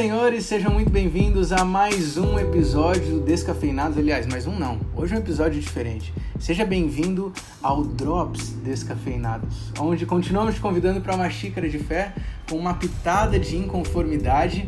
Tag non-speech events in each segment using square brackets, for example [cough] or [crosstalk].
senhores, sejam muito bem-vindos a mais um episódio do Descafeinados. Aliás, mais um não. Hoje é um episódio diferente. Seja bem-vindo ao Drops Descafeinados, onde continuamos te convidando para uma xícara de fé com uma pitada de inconformidade.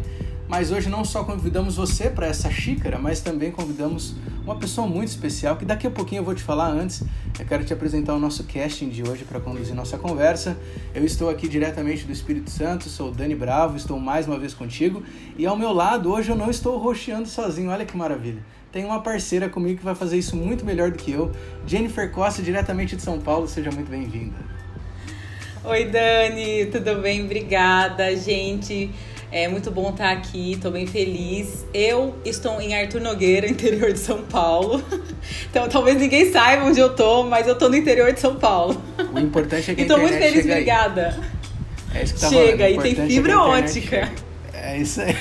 Mas hoje não só convidamos você para essa xícara, mas também convidamos uma pessoa muito especial que daqui a pouquinho eu vou te falar antes. Eu quero te apresentar o nosso casting de hoje para conduzir nossa conversa. Eu estou aqui diretamente do Espírito Santo, sou o Dani Bravo, estou mais uma vez contigo e ao meu lado hoje eu não estou roxeando sozinho, olha que maravilha. Tem uma parceira comigo que vai fazer isso muito melhor do que eu, Jennifer Costa, diretamente de São Paulo, seja muito bem-vinda. Oi, Dani, tudo bem? Obrigada, gente. É muito bom estar aqui, estou bem feliz. Eu estou em Arthur Nogueira, [laughs] interior de São Paulo. [laughs] Então talvez ninguém saiba onde eu estou, mas eu estou no interior de São Paulo. O importante é que a [laughs] Estou muito feliz, obrigada. É isso que tá chega, e tem fibra é ótica. É isso aí.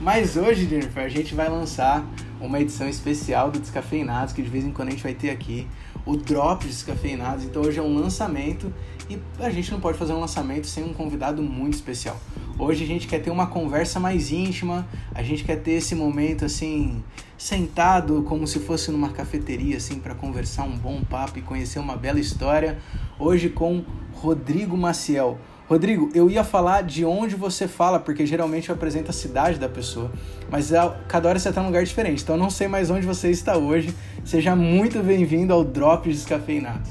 Mas hoje, Jennifer, a gente vai lançar uma edição especial do Descafeinados, que de vez em quando a gente vai ter aqui o Drop Descafeinados. Então hoje é um lançamento e a gente não pode fazer um lançamento sem um convidado muito especial. Hoje a gente quer ter uma conversa mais íntima, a gente quer ter esse momento assim, sentado como se fosse numa cafeteria assim para conversar um bom papo e conhecer uma bela história. Hoje com Rodrigo Maciel. Rodrigo, eu ia falar de onde você fala, porque geralmente eu apresento a cidade da pessoa, mas cada hora você está num lugar diferente, então eu não sei mais onde você está hoje. Seja muito bem-vindo ao Drops Descafeinados.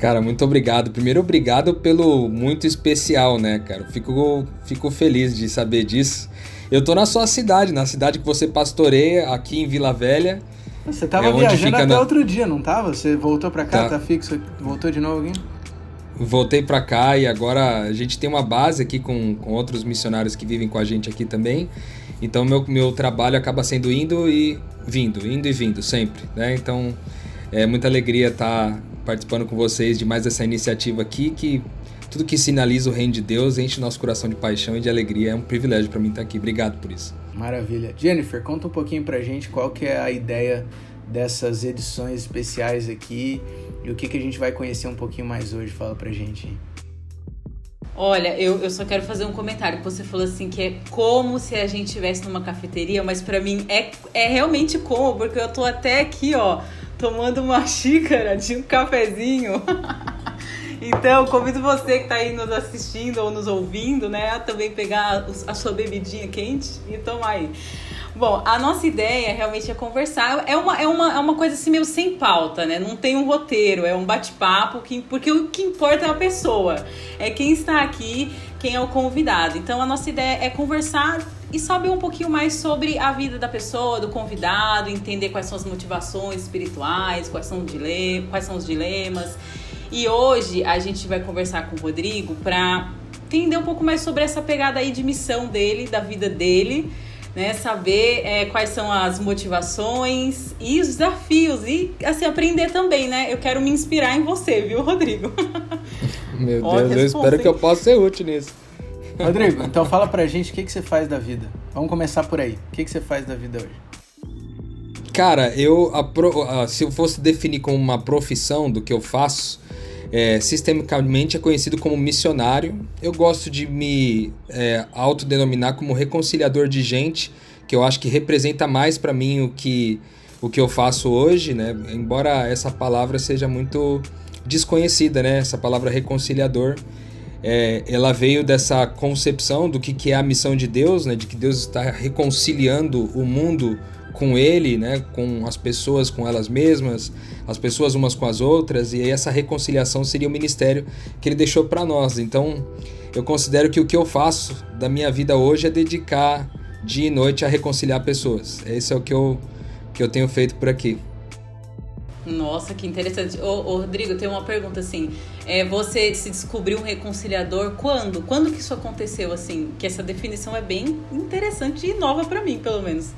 Cara, muito obrigado. Primeiro, obrigado pelo muito especial, né, cara? Fico, fico feliz de saber disso. Eu tô na sua cidade, na cidade que você pastoreia, aqui em Vila Velha. Você tava é viajando até na... outro dia, não tava? Você voltou pra cá, tá, tá fixo? Voltou de novo aqui? Voltei pra cá e agora a gente tem uma base aqui com, com outros missionários que vivem com a gente aqui também. Então meu, meu trabalho acaba sendo indo e vindo, indo e vindo sempre, né? Então é muita alegria estar tá participando com vocês de mais essa iniciativa aqui, que tudo que sinaliza o reino de Deus enche nosso coração de paixão e de alegria. É um privilégio para mim estar aqui. Obrigado por isso. Maravilha. Jennifer, conta um pouquinho pra gente qual que é a ideia dessas edições especiais aqui e o que, que a gente vai conhecer um pouquinho mais hoje. Fala pra gente. Olha, eu, eu só quero fazer um comentário que você falou assim que é como se a gente estivesse numa cafeteria, mas para mim é, é realmente como, porque eu tô até aqui, ó, tomando uma [laughs] xícara de um cafezinho. então, convido você que está aí nos assistindo ou nos ouvindo, né, a também pegar a sua bebidinha quente e tomar aí. Bom, a nossa ideia realmente é conversar. É uma, é uma, é uma coisa assim meio sem pauta, né? Não tem um roteiro, é um bate-papo, porque o que importa é a pessoa. É quem está aqui, quem é o convidado. Então a nossa ideia é conversar e saber um pouquinho mais sobre a vida da pessoa, do convidado, entender quais são as motivações espirituais, quais são, dilema, quais são os dilemas. E hoje a gente vai conversar com o Rodrigo para entender um pouco mais sobre essa pegada aí de missão dele, da vida dele, né? Saber é, quais são as motivações e os desafios e assim aprender também, né? Eu quero me inspirar em você, viu, Rodrigo? [laughs] Meu Deus, eu espero que eu possa ser útil nisso. Rodrigo, então fala pra gente o que, que você faz da vida. Vamos começar por aí. O que, que você faz da vida hoje? Cara, eu a, a, se eu fosse definir como uma profissão do que eu faço, é, sistemicamente é conhecido como missionário. Eu gosto de me é, autodenominar como reconciliador de gente, que eu acho que representa mais para mim o que, o que eu faço hoje, né? Embora essa palavra seja muito desconhecida, né? Essa palavra reconciliador é, ela veio dessa concepção do que, que é a missão de Deus, né? De que Deus está reconciliando o mundo com Ele, né? Com as pessoas, com elas mesmas, as pessoas umas com as outras, e aí essa reconciliação seria o ministério que Ele deixou para nós. Então, eu considero que o que eu faço da minha vida hoje é dedicar dia e noite a reconciliar pessoas. Esse é o que eu, que eu tenho feito por aqui. Nossa, que interessante. Ô, ô, Rodrigo, tem uma pergunta assim. É, você se descobriu um reconciliador quando? Quando que isso aconteceu assim? Que essa definição é bem interessante e nova para mim, pelo menos.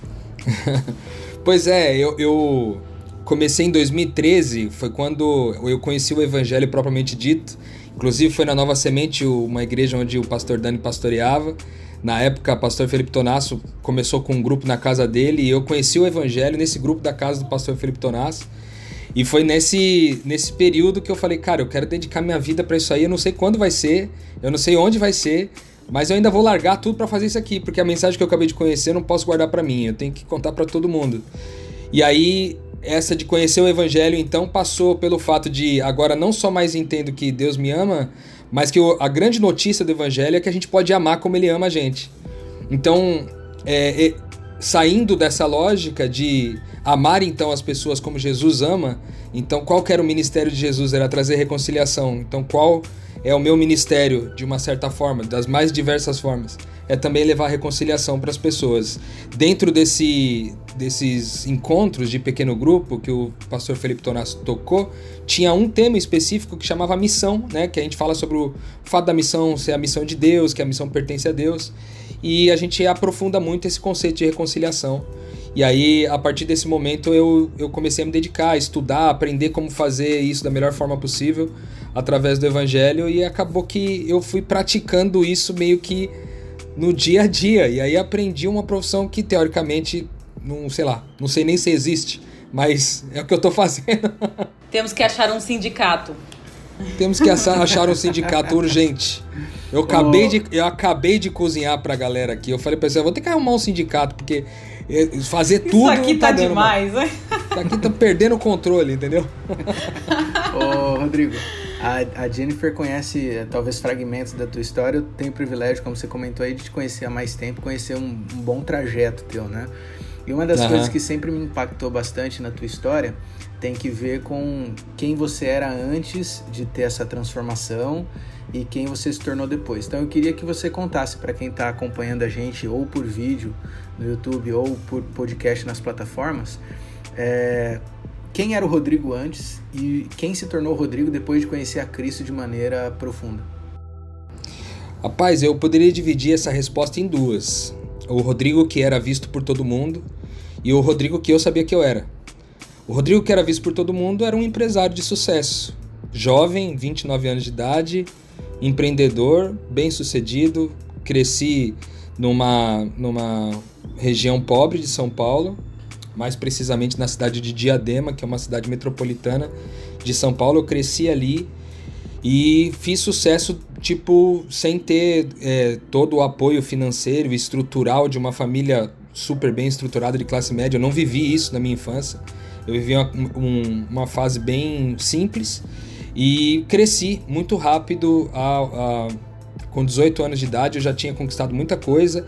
[laughs] pois é, eu, eu comecei em 2013, foi quando eu conheci o evangelho propriamente dito. Inclusive foi na Nova Semente, uma igreja onde o pastor Dani pastoreava. Na época, o pastor Felipe Tonasso começou com um grupo na casa dele e eu conheci o evangelho nesse grupo da casa do pastor Felipe Tonasso. E foi nesse, nesse período que eu falei, cara, eu quero dedicar minha vida para isso aí. Eu não sei quando vai ser, eu não sei onde vai ser, Mas eu ainda vou largar tudo para fazer isso aqui, porque a mensagem que eu acabei de conhecer eu não posso guardar para mim, eu tenho que contar para todo mundo. E aí essa de conhecer o evangelho então passou pelo fato de agora não só mais entendo que Deus me ama, mas que a grande notícia do evangelho é que a gente pode amar como ele ama a gente. Então, é, é, saindo dessa lógica de amar então as pessoas como Jesus ama, então qual que era o ministério de Jesus? Era trazer reconciliação. Então qual é o meu ministério de uma certa forma, das mais diversas formas? É também levar reconciliação para as pessoas. Dentro desse, desses encontros de pequeno grupo que o pastor Felipe Tonasso tocou, tinha um tema específico que chamava missão, né? Que a gente fala sobre o fato da missão ser a missão de Deus, que a missão pertence a Deus. E a gente aprofunda muito esse conceito de reconciliação. E aí, a partir desse momento, eu, eu comecei a me dedicar, a estudar, aprender como fazer isso da melhor forma possível através do evangelho. E acabou que eu fui praticando isso meio que no dia a dia. E aí aprendi uma profissão que teoricamente, não sei lá, não sei nem se existe, mas é o que eu tô [laughs] fazendo. Temos que achar um sindicato. Temos que achar um sindicato urgente. Eu acabei, oh. de, eu acabei de cozinhar pra galera aqui. Eu falei pra você, vou ter que arrumar um sindicato, porque fazer tudo. Isso aqui tá, tá demais, né? Isso aqui tá perdendo o controle, entendeu? [laughs] Ô, Rodrigo, a, a, Jennifer conhece eh, talvez fragmentos da tua história. Eu tenho o privilégio, como você comentou aí, de te conhecer há mais tempo, conhecer um, um bom trajeto teu, né? E uma das uhum. coisas que sempre me impactou bastante na tua história tem que ver com quem você era antes de ter essa transformação e quem você se tornou depois. Então eu queria que você contasse para quem está acompanhando a gente ou por vídeo no YouTube ou por podcast nas plataformas é, quem era o Rodrigo antes e quem se tornou o Rodrigo depois de conhecer a Cristo de maneira profunda? Rapaz, eu poderia dividir essa resposta em duas. O Rodrigo que era visto por todo mundo e o Rodrigo que eu sabia que eu era. O Rodrigo que era visto por todo mundo era um empresário de sucesso. Jovem, 29 anos de idade, empreendedor, bem-sucedido, cresci numa, numa região pobre de São Paulo, mais precisamente na cidade de Diadema, que é uma cidade metropolitana de São Paulo. Eu cresci ali e fiz sucesso, tipo, sem ter é, todo o apoio financeiro e estrutural de uma família super bem estruturada de classe média. Eu não vivi isso na minha infância. Eu vivi uma, um, uma fase bem simples e cresci muito rápido. A, a, com 18 anos de idade, eu já tinha conquistado muita coisa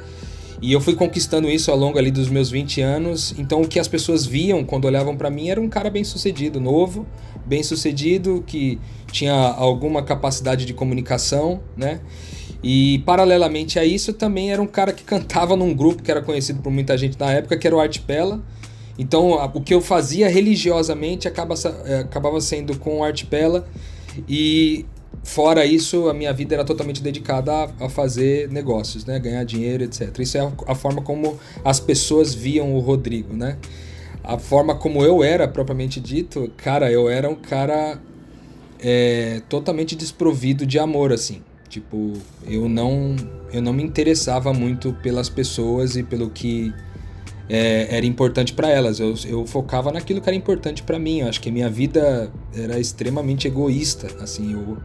e eu fui conquistando isso ao longo ali dos meus 20 anos. Então o que as pessoas viam quando olhavam para mim era um cara bem sucedido, novo, bem sucedido, que tinha alguma capacidade de comunicação, né? E paralelamente a isso também era um cara que cantava num grupo que era conhecido por muita gente na época, que era o Artpela. Então o que eu fazia religiosamente acaba, eh, acabava sendo com o Artpela e Fora isso, a minha vida era totalmente dedicada a, a, fazer negócios, né? Ganhar dinheiro, etc. Isso é a, a, forma como as pessoas viam o Rodrigo, né? A forma como eu era, propriamente dito, cara, eu era um cara é, totalmente desprovido de amor, assim. Tipo, eu não, eu não me interessava muito pelas pessoas e pelo que é, era importante para elas. Eu, eu focava naquilo que era importante para mim. Eu acho que a minha vida era extremamente egoísta. Assim, eu,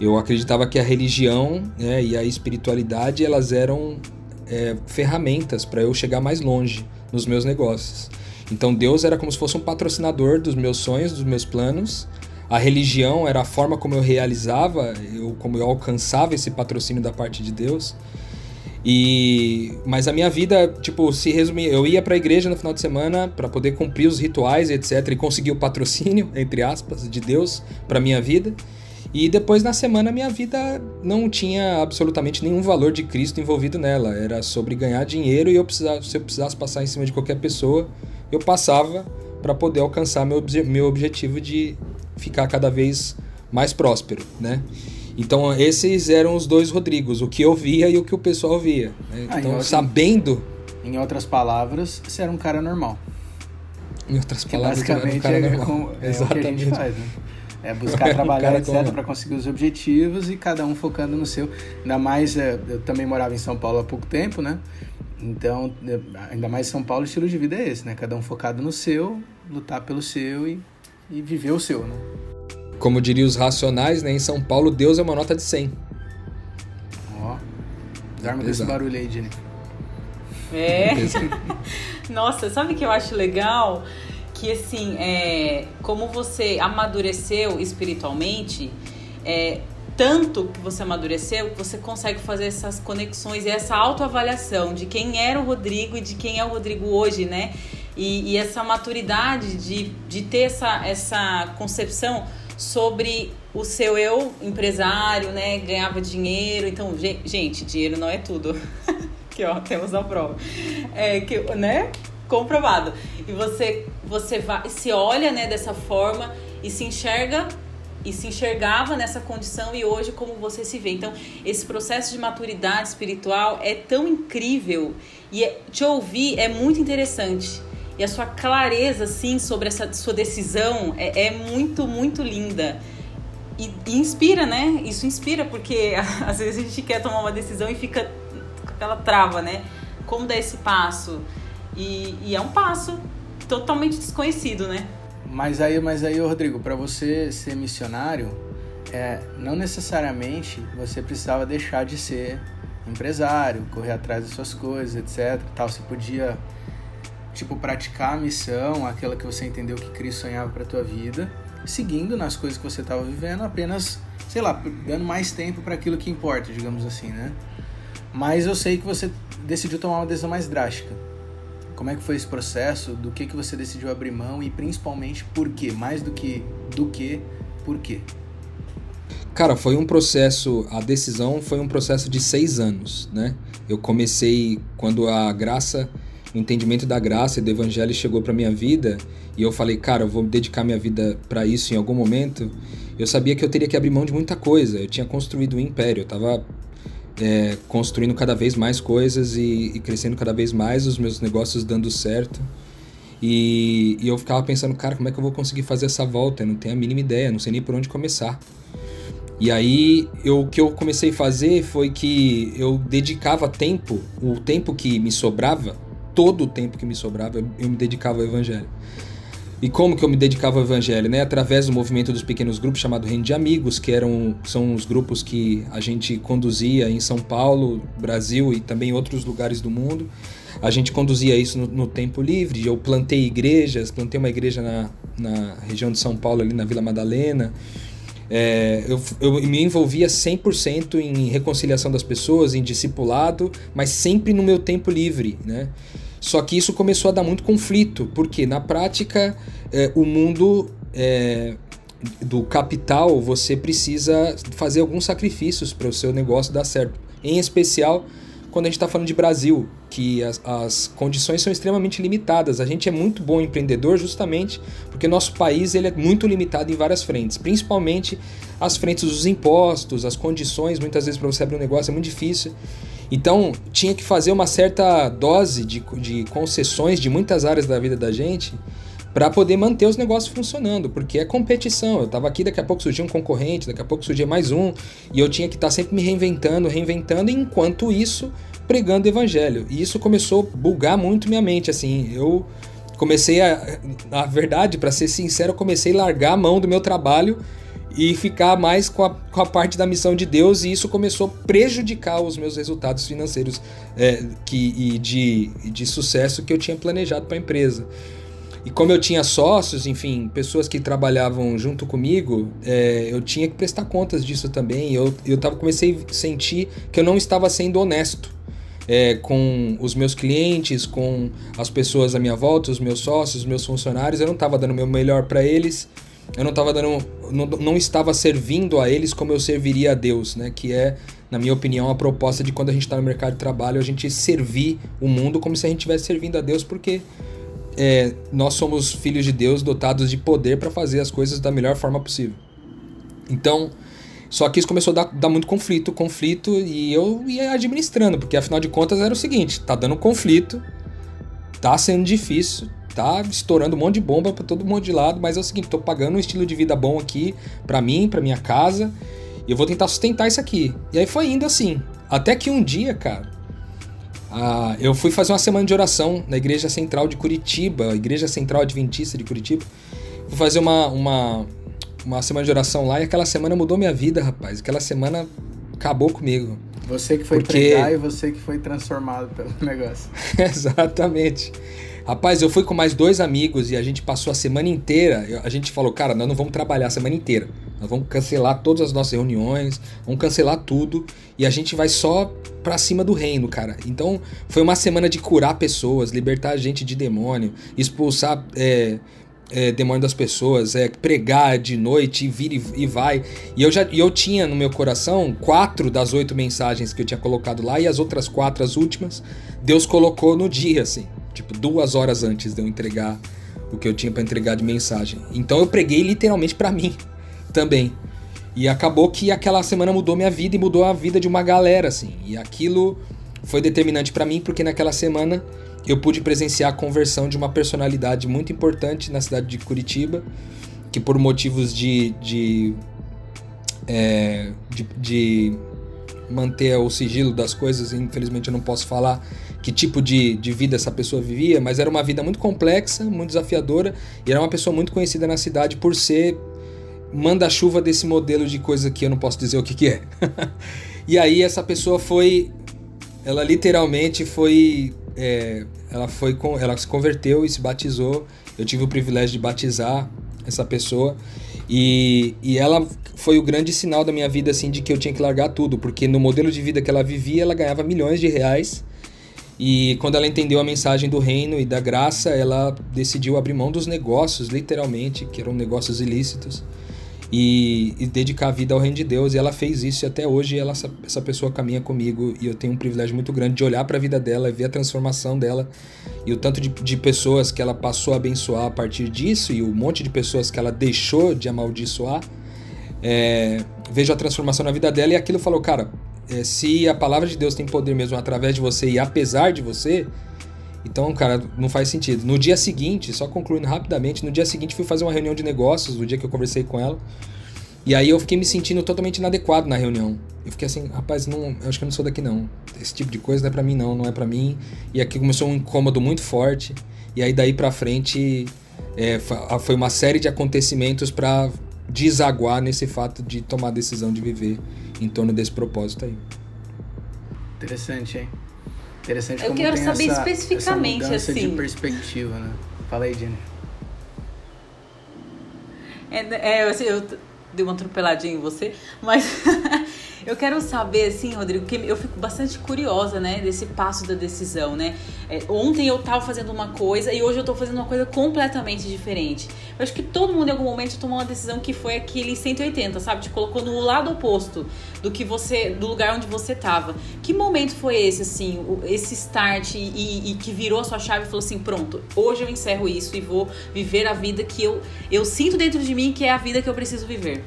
eu acreditava que a religião né, e a espiritualidade elas eram é, ferramentas para eu chegar mais longe nos meus negócios. Então Deus era como se fosse um patrocinador dos meus sonhos, dos meus planos. A religião era a forma como eu realizava, eu, como eu alcançava esse patrocínio da parte de Deus. E mas a minha vida, tipo, se resumir, eu ia para a igreja no final de semana para poder cumprir os rituais, etc, e conseguir o patrocínio, [laughs] entre aspas, de Deus para minha vida. E depois na semana minha vida não tinha absolutamente nenhum valor de Cristo envolvido nela. Era sobre ganhar dinheiro e eu precisava, se eu precisasse passar em cima de qualquer pessoa, eu passava para poder alcançar meu, meu objetivo de ficar cada vez mais próspero, né? Então esses eram os dois Rodrigos, o que eu via e o que o pessoal via. Né? Ah, então sabendo. Em outras palavras, você era um cara normal. Em outras palavras, basicamente um cara é, com, é Exatamente. o que a gente faz, né? É [laughs] buscar trabalhar, etc, para conseguir os objetivos e cada um focando no seu. Ainda mais, é, eu também morava em São Paulo há pouco tempo, né? Então, é, ainda mais em São Paulo, o estilo de vida é esse, né? Cada um focado no seu, lutar pelo seu e, e viver o seu, né? Como diriam os racionais, né? Em São Paulo, Deus é uma nota de 100. Ó. Dorme com esse barulho aí, Jenny. É. [laughs] Nossa, sabe o que eu acho legal? Que assim, é, como você amadureceu espiritualmente, é, tanto que você amadureceu que você consegue fazer essas conexões e essa autoavaliação de quem era o Rodrigo e de quem é o Rodrigo hoje, né? E, e essa maturidade de, de ter essa, essa concepção sobre o seu eu empresário, né? Ganhava dinheiro. Então, gente, dinheiro não é tudo. [laughs] Aqui, ó, temos a prova. É, que, né? Comprovado. E você, você vai, se olha né, dessa forma e se enxerga e se enxergava nessa condição e hoje como você se vê. Então, esse processo de maturidade espiritual é tão incrível e é, te ouvir é muito interessante. E a sua clareza, assim, sobre essa sua decisão é, é muito, muito linda. E, e, inspira, né? Isso inspira, porque [laughs] às vezes a gente quer tomar uma decisão e fica aquela trava, né? Como dar esse passo? E, e é um passo totalmente desconhecido, né? Mas aí, mas aí, Rodrigo, para você ser missionário, é, não necessariamente você precisava deixar de ser empresário, correr atrás das suas coisas, etc. Tal, você podia tipo praticar a missão, aquela que você entendeu que Cristo sonhava para tua vida, seguindo nas coisas que você estava vivendo, apenas, sei lá, dando mais tempo para aquilo que importa, digamos assim, né? Mas eu sei que você decidiu tomar uma decisão mais drástica. Como é que foi esse processo? Do que que você decidiu abrir mão e principalmente por quê? Mais do que do que, por quê? Cara, foi um processo, a decisão foi um processo de seis anos, né? Eu comecei quando a graça, o entendimento da graça e do evangelho chegou para minha vida e eu falei, cara, eu vou dedicar minha vida para isso em algum momento. Eu sabia que eu teria que abrir mão de muita coisa. Eu tinha construído um império, eu tava é, construindo cada vez mais coisas e, e, crescendo cada vez mais, os meus negócios dando certo. E, e, eu ficava pensando, cara, como é que eu vou conseguir fazer essa volta? Eu não tenho a mínima ideia, não sei nem por onde começar. E aí, eu, o que eu comecei a fazer foi que eu dedicava tempo, o tempo que me sobrava, todo o tempo que me sobrava, eu, me dedicava ao evangelho. E como que eu me dedicava ao evangelho, né? Através do movimento dos pequenos grupos chamado Reino de Amigos, que eram são os grupos que a gente conduzia em São Paulo, Brasil e também em outros lugares do mundo. A gente conduzia isso no, no tempo livre. Eu plantei igrejas, plantei uma igreja na, na região de São Paulo, ali na Vila Madalena. É, eu, eu, me envolvia 100% em reconciliação das pessoas, em discipulado, mas sempre no meu tempo livre, né? Só que isso começou a dar muito conflito, porque na prática é, o mundo é, do capital você precisa fazer alguns sacrifícios para o seu negócio dar certo. Em especial quando a gente está falando de Brasil, que as, as, condições são extremamente limitadas. A gente é muito bom empreendedor justamente porque nosso país ele é muito limitado em várias frentes, principalmente as frentes dos impostos, as condições, muitas vezes para você abrir um negócio é muito difícil. Então, tinha que fazer uma certa dose de, de concessões de muitas áreas da vida da gente para poder manter os negócios funcionando, porque é competição. Eu estava aqui, daqui a pouco surgia um concorrente, daqui a pouco surgia mais um, e eu tinha que estar tá sempre me reinventando, reinventando, enquanto isso, pregando evangelho. E isso começou a bugar muito minha mente, assim, eu comecei a, na verdade, para ser sincero, eu comecei a largar a mão do meu trabalho e ficar mais com a, com a parte da missão de Deus, e isso começou a prejudicar os meus resultados financeiros é, que, e de, de sucesso que eu tinha planejado para a empresa. E como eu tinha sócios, enfim, pessoas que trabalhavam junto comigo, é, eu tinha que prestar contas disso também. Eu, eu tava, comecei a sentir que eu não estava sendo honesto é, com os meus clientes, com as pessoas à minha volta, os meus sócios, os meus funcionários. Eu não estava dando o meu melhor para eles eu não estava dando, não, não estava servindo a eles como eu serviria a Deus, né? Que é, na minha opinião, a proposta de quando a gente está no mercado de trabalho, a gente servir o mundo como se a gente estivesse servindo a Deus, porque é, nós somos filhos de Deus dotados de poder para fazer as coisas da melhor forma possível. Então, só que isso começou a dar, dar, muito conflito, conflito, e eu ia administrando, porque afinal de contas era o seguinte: tá dando conflito, tá sendo difícil, tá estourando um monte de bomba para todo mundo de lado, mas é o seguinte, tô pagando um estilo de vida bom aqui para mim, para minha casa, e eu vou tentar sustentar isso aqui. E aí foi indo assim, até que um dia, cara, ah, eu fui fazer uma semana de oração na Igreja Central de Curitiba, Igreja Central Adventista de Curitiba. Fui fazer uma, uma, uma semana de oração lá e aquela semana mudou minha vida, rapaz. Aquela semana acabou comigo. Você que foi Porque- pregar e você que foi transformado pelo [laughs] negócio. [laughs] Exatamente. Rapaz, eu fui com mais dois amigos e a gente passou a semana inteira. A gente falou, cara, nós não vamos trabalhar a semana inteira. Nós vamos cancelar todas as nossas reuniões, vamos cancelar tudo e a gente vai só pra cima do reino, cara. Então foi uma semana de curar pessoas, libertar a gente de demônio, expulsar é, é, demônio das pessoas, é, pregar de noite e vir e, e vai. E eu já e eu tinha no meu coração quatro das oito mensagens que eu tinha colocado lá e as outras quatro, as últimas, Deus colocou no dia, assim, tipo duas horas antes de eu entregar o que eu tinha pra entregar de mensagem. Então eu preguei literalmente pra mim [laughs] também. E acabou que aquela semana mudou minha vida e mudou a vida de uma galera, assim. E aquilo foi determinante pra mim porque naquela semana eu pude presenciar a conversão de uma personalidade muito importante na cidade de Curitiba, que por motivos de, de, é, de, de manter o sigilo das coisas, infelizmente eu não posso falar que tipo de, de vida essa pessoa vivia, mas era uma vida muito complexa, muito desafiadora, e era uma pessoa muito conhecida na cidade por ser manda-chuva desse modelo de coisa que eu não posso dizer o que, que é. [laughs] e aí essa pessoa foi. Ela literalmente foi. é, ela foi com, ela se converteu e se batizou. Eu tive o privilégio de batizar essa pessoa. E, e ela foi o grande sinal da minha vida, assim, de que eu tinha que largar tudo. Porque no modelo de vida que ela vivia, ela ganhava milhões de reais. E quando ela entendeu a mensagem do reino e da graça, ela decidiu abrir mão dos negócios, literalmente, que eram negócios ilícitos, e, e dedicar a vida ao reino de Deus. E ela fez isso e até hoje ela, essa, essa pessoa caminha comigo e eu tenho um privilégio muito grande de olhar para a vida dela e ver a transformação dela e o tanto de, de pessoas que ela passou a abençoar a partir disso e o monte de pessoas que ela deixou de amaldiçoar. É, vejo a transformação na vida dela e aquilo falou, cara, é, se a palavra de Deus tem poder mesmo através de você e apesar de você, então, cara, não faz sentido. No dia seguinte, só concluindo rapidamente, no dia seguinte fui fazer uma reunião de negócios, no dia que eu conversei com ela. E aí eu fiquei me sentindo totalmente inadequado na reunião. Eu fiquei assim, rapaz, não, acho que eu não sou daqui não. Esse tipo de coisa não é pra mim não, não é pra mim. E aqui começou um incômodo muito forte. E aí daí pra frente é, foi uma série de acontecimentos pra desaguar nesse fato de tomar a decisão de viver em torno desse propósito aí. Interessante, hein? Interessante Eu como quero tem saber essa, especificamente, essa mudança de assim. perspectiva, né? Fala aí, Jenny. É, é, assim, eu dei uma atropeladinha em você, mas [laughs] eu quero saber, assim, Rodrigo, que eu fico bastante curiosa, né, desse passo da decisão, né? É, ontem eu tava fazendo uma coisa e hoje eu tô fazendo uma coisa completamente diferente. Eu acho que todo mundo em algum momento tomou uma decisão que foi aquele 180, sabe? Te colocou no lado oposto do que você, do lugar onde você tava. Que momento foi esse, assim, esse start e, e que virou a sua chave e falou assim, pronto, hoje eu encerro isso e vou viver a vida que eu, eu sinto dentro de mim que é a vida que eu preciso viver.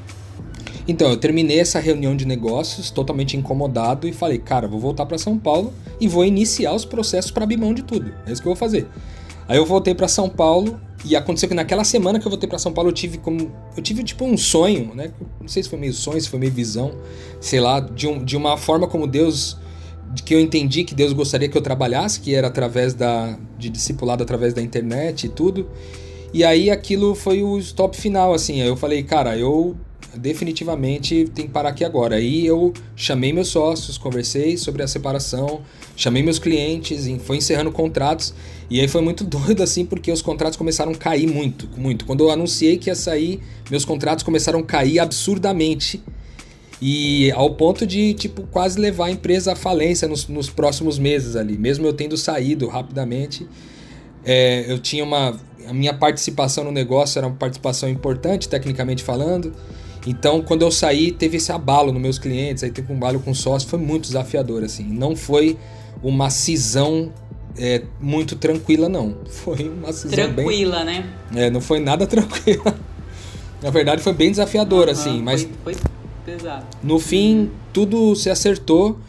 Então, eu terminei essa reunião de negócios totalmente incomodado e falei, cara, vou voltar para São Paulo e vou iniciar os processos para abrir mão de tudo. É isso que eu vou fazer. Aí eu voltei para São Paulo e aconteceu que naquela semana que eu voltei para São Paulo eu tive como eu tive tipo um sonho, né? Não sei se foi meio sonho, se foi meio visão, sei lá, de, um, de uma forma como Deus de que eu entendi que Deus gostaria que eu trabalhasse, que era através da de discipulado através da internet e tudo. E aí aquilo foi o stop final assim. Aí eu falei, cara, eu definitivamente tem que parar aqui agora. Aí eu chamei meus sócios, conversei sobre a separação, chamei meus clientes, e foi encerrando contratos. E aí foi muito [laughs] doido assim, porque os contratos começaram a cair muito, muito. Quando eu anunciei que ia sair, meus contratos começaram a cair absurdamente. E ao ponto de, tipo, quase levar a empresa à falência nos, nos próximos meses ali. Mesmo eu tendo saído rapidamente, é, eu tinha uma. A minha participação no negócio era uma participação importante, tecnicamente falando. Então, quando eu saí, teve esse abalo nos meus clientes, aí teve um abalo com sócio, foi muito desafiador, assim. Não foi uma cisão é, muito tranquila, não. [laughs] Foi uma cisão bem. Tranquila, né? É, não foi nada [laughs] tranquila. Na verdade, foi bem desafiador, assim, Aham, mas Foi, foi pesado. no fim, tudo se acertou,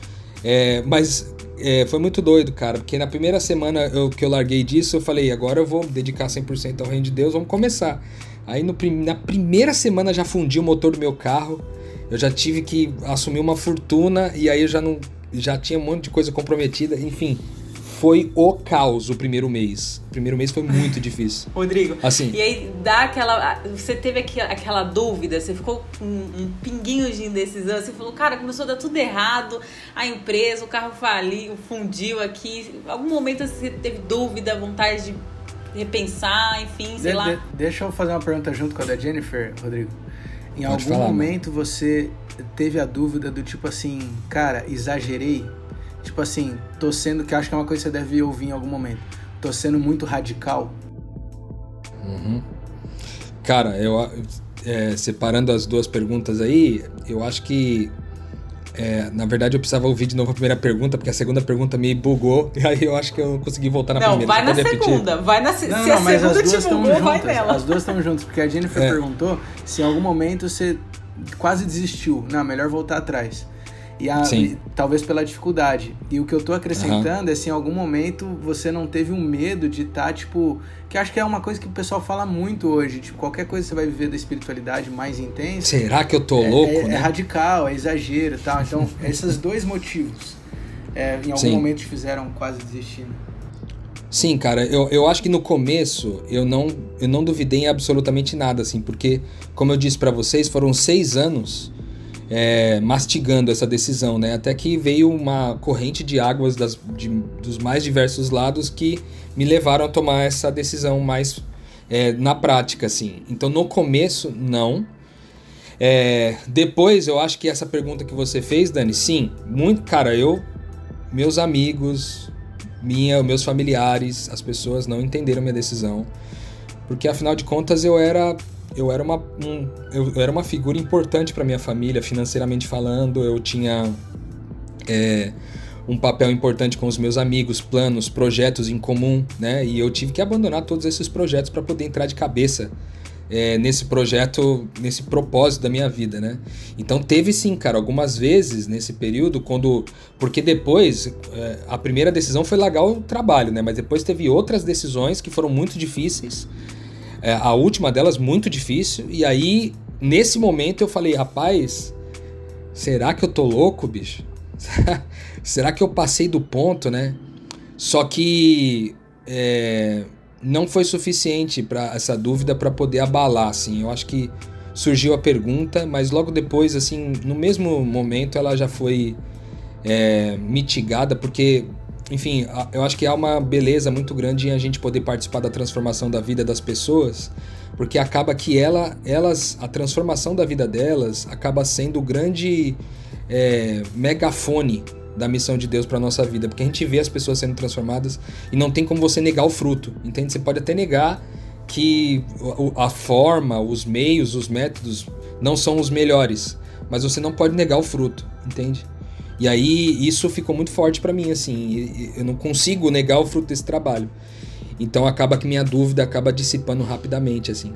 é, mas é, foi muito doido, cara, porque na primeira semana eu- que eu larguei disso, eu falei, agora eu vou dedicar 100% ao reino de Deus, vamos começar. Aí no na primeira semana já fundi o motor do meu carro, eu já tive que assumir uma fortuna e aí eu já não já tinha um monte de coisa comprometida, enfim. foi o caos o primeiro mês. O primeiro mês foi muito difícil. [laughs] Rodrigo, assim. E aí dá aquela. Você teve aquela dúvida, você ficou com um, pinguinho de indecisão, você falou, cara, começou a dar tudo errado, a empresa, o carro faliu, fundiu aqui. Algum momento você teve dúvida, vontade de repensar, enfim, sei de, lá. De, deixa eu fazer uma pergunta junto com a da Jennifer, Rodrigo. Em Pode algum falar, momento mano. você teve a dúvida do tipo assim, cara, exagerei? Tipo assim, tô sendo, que acho que é uma coisa que você deve ouvir em algum momento. Tô sendo muito radical. Uhum. Cara, eu é, separando as duas perguntas aí, eu acho que é, na verdade, eu precisava ouvir de novo a primeira pergunta, porque a segunda pergunta me bugou, [laughs] e aí eu acho que eu consegui voltar na não, primeira. Vai na segunda, vai na segunda. Se não, a segunda te bugou, juntas, vai nela. As duas estão juntas, porque a Jennifer é. perguntou se em algum momento você quase desistiu. Não, melhor voltar atrás. E, a, e, talvez pela dificuldade. E o que eu tô acrescentando uhum. é se em algum momento você não teve um medo de estar, tá, tipo. Que acho que é uma coisa que o pessoal fala muito hoje. Tipo, qualquer coisa que você vai viver da espiritualidade mais intensa. Será que eu tô é, louco? É, né? é radical, é exagero e tal. Então, [laughs] esses dois motivos é, em algum Sim. momento te fizeram quase desistir. Né? Sim, cara, eu, eu acho que no começo eu não, eu não duvidei em absolutamente nada, assim, porque, como eu disse para vocês, foram seis anos é, mastigando essa decisão, né? Até que veio uma corrente de águas das, de, dos mais diversos lados que me levaram a tomar essa decisão mais é, na prática, assim. Então, no começo, não. É, depois, eu acho que essa pergunta que você fez, Dani, sim, muito, cara, eu, meus amigos, minha, meus familiares, as pessoas não entenderam minha decisão, porque afinal de contas eu era eu era uma, um, eu, eu era uma figura importante para minha família, financeiramente falando. Eu tinha é, um papel importante com os meus amigos, planos, projetos em comum, né? E eu tive que abandonar todos esses projetos para poder entrar de cabeça é, nesse projeto, nesse propósito da minha vida, né? Então teve sim, cara, algumas vezes nesse período, quando. Porque depois, é, a primeira decisão foi largar o trabalho, né? Mas depois teve outras decisões que foram muito difíceis é, a última delas muito difícil. E aí, nesse momento, eu falei, rapaz, será que eu tô louco, bicho? [laughs] será que eu passei do ponto, né? Só que é, não foi suficiente para essa dúvida para poder abalar, assim. Eu acho que surgiu a pergunta, mas logo depois, assim, no mesmo momento, ela já foi é, mitigada, porque enfim, eu acho que há uma beleza muito grande em a gente poder participar da transformação da vida das pessoas, porque acaba que ela, elas, a transformação da vida delas acaba sendo o grande é, megafone da missão de Deus para nossa vida, porque a gente vê as pessoas sendo transformadas e não tem como você negar o fruto, entende? Você pode até negar que a forma, os meios, os métodos não são os melhores, mas você não pode negar o fruto, entende? E aí isso ficou muito forte para mim, assim, eu não consigo negar o fruto desse trabalho. Então acaba que minha dúvida acaba dissipando rapidamente, assim.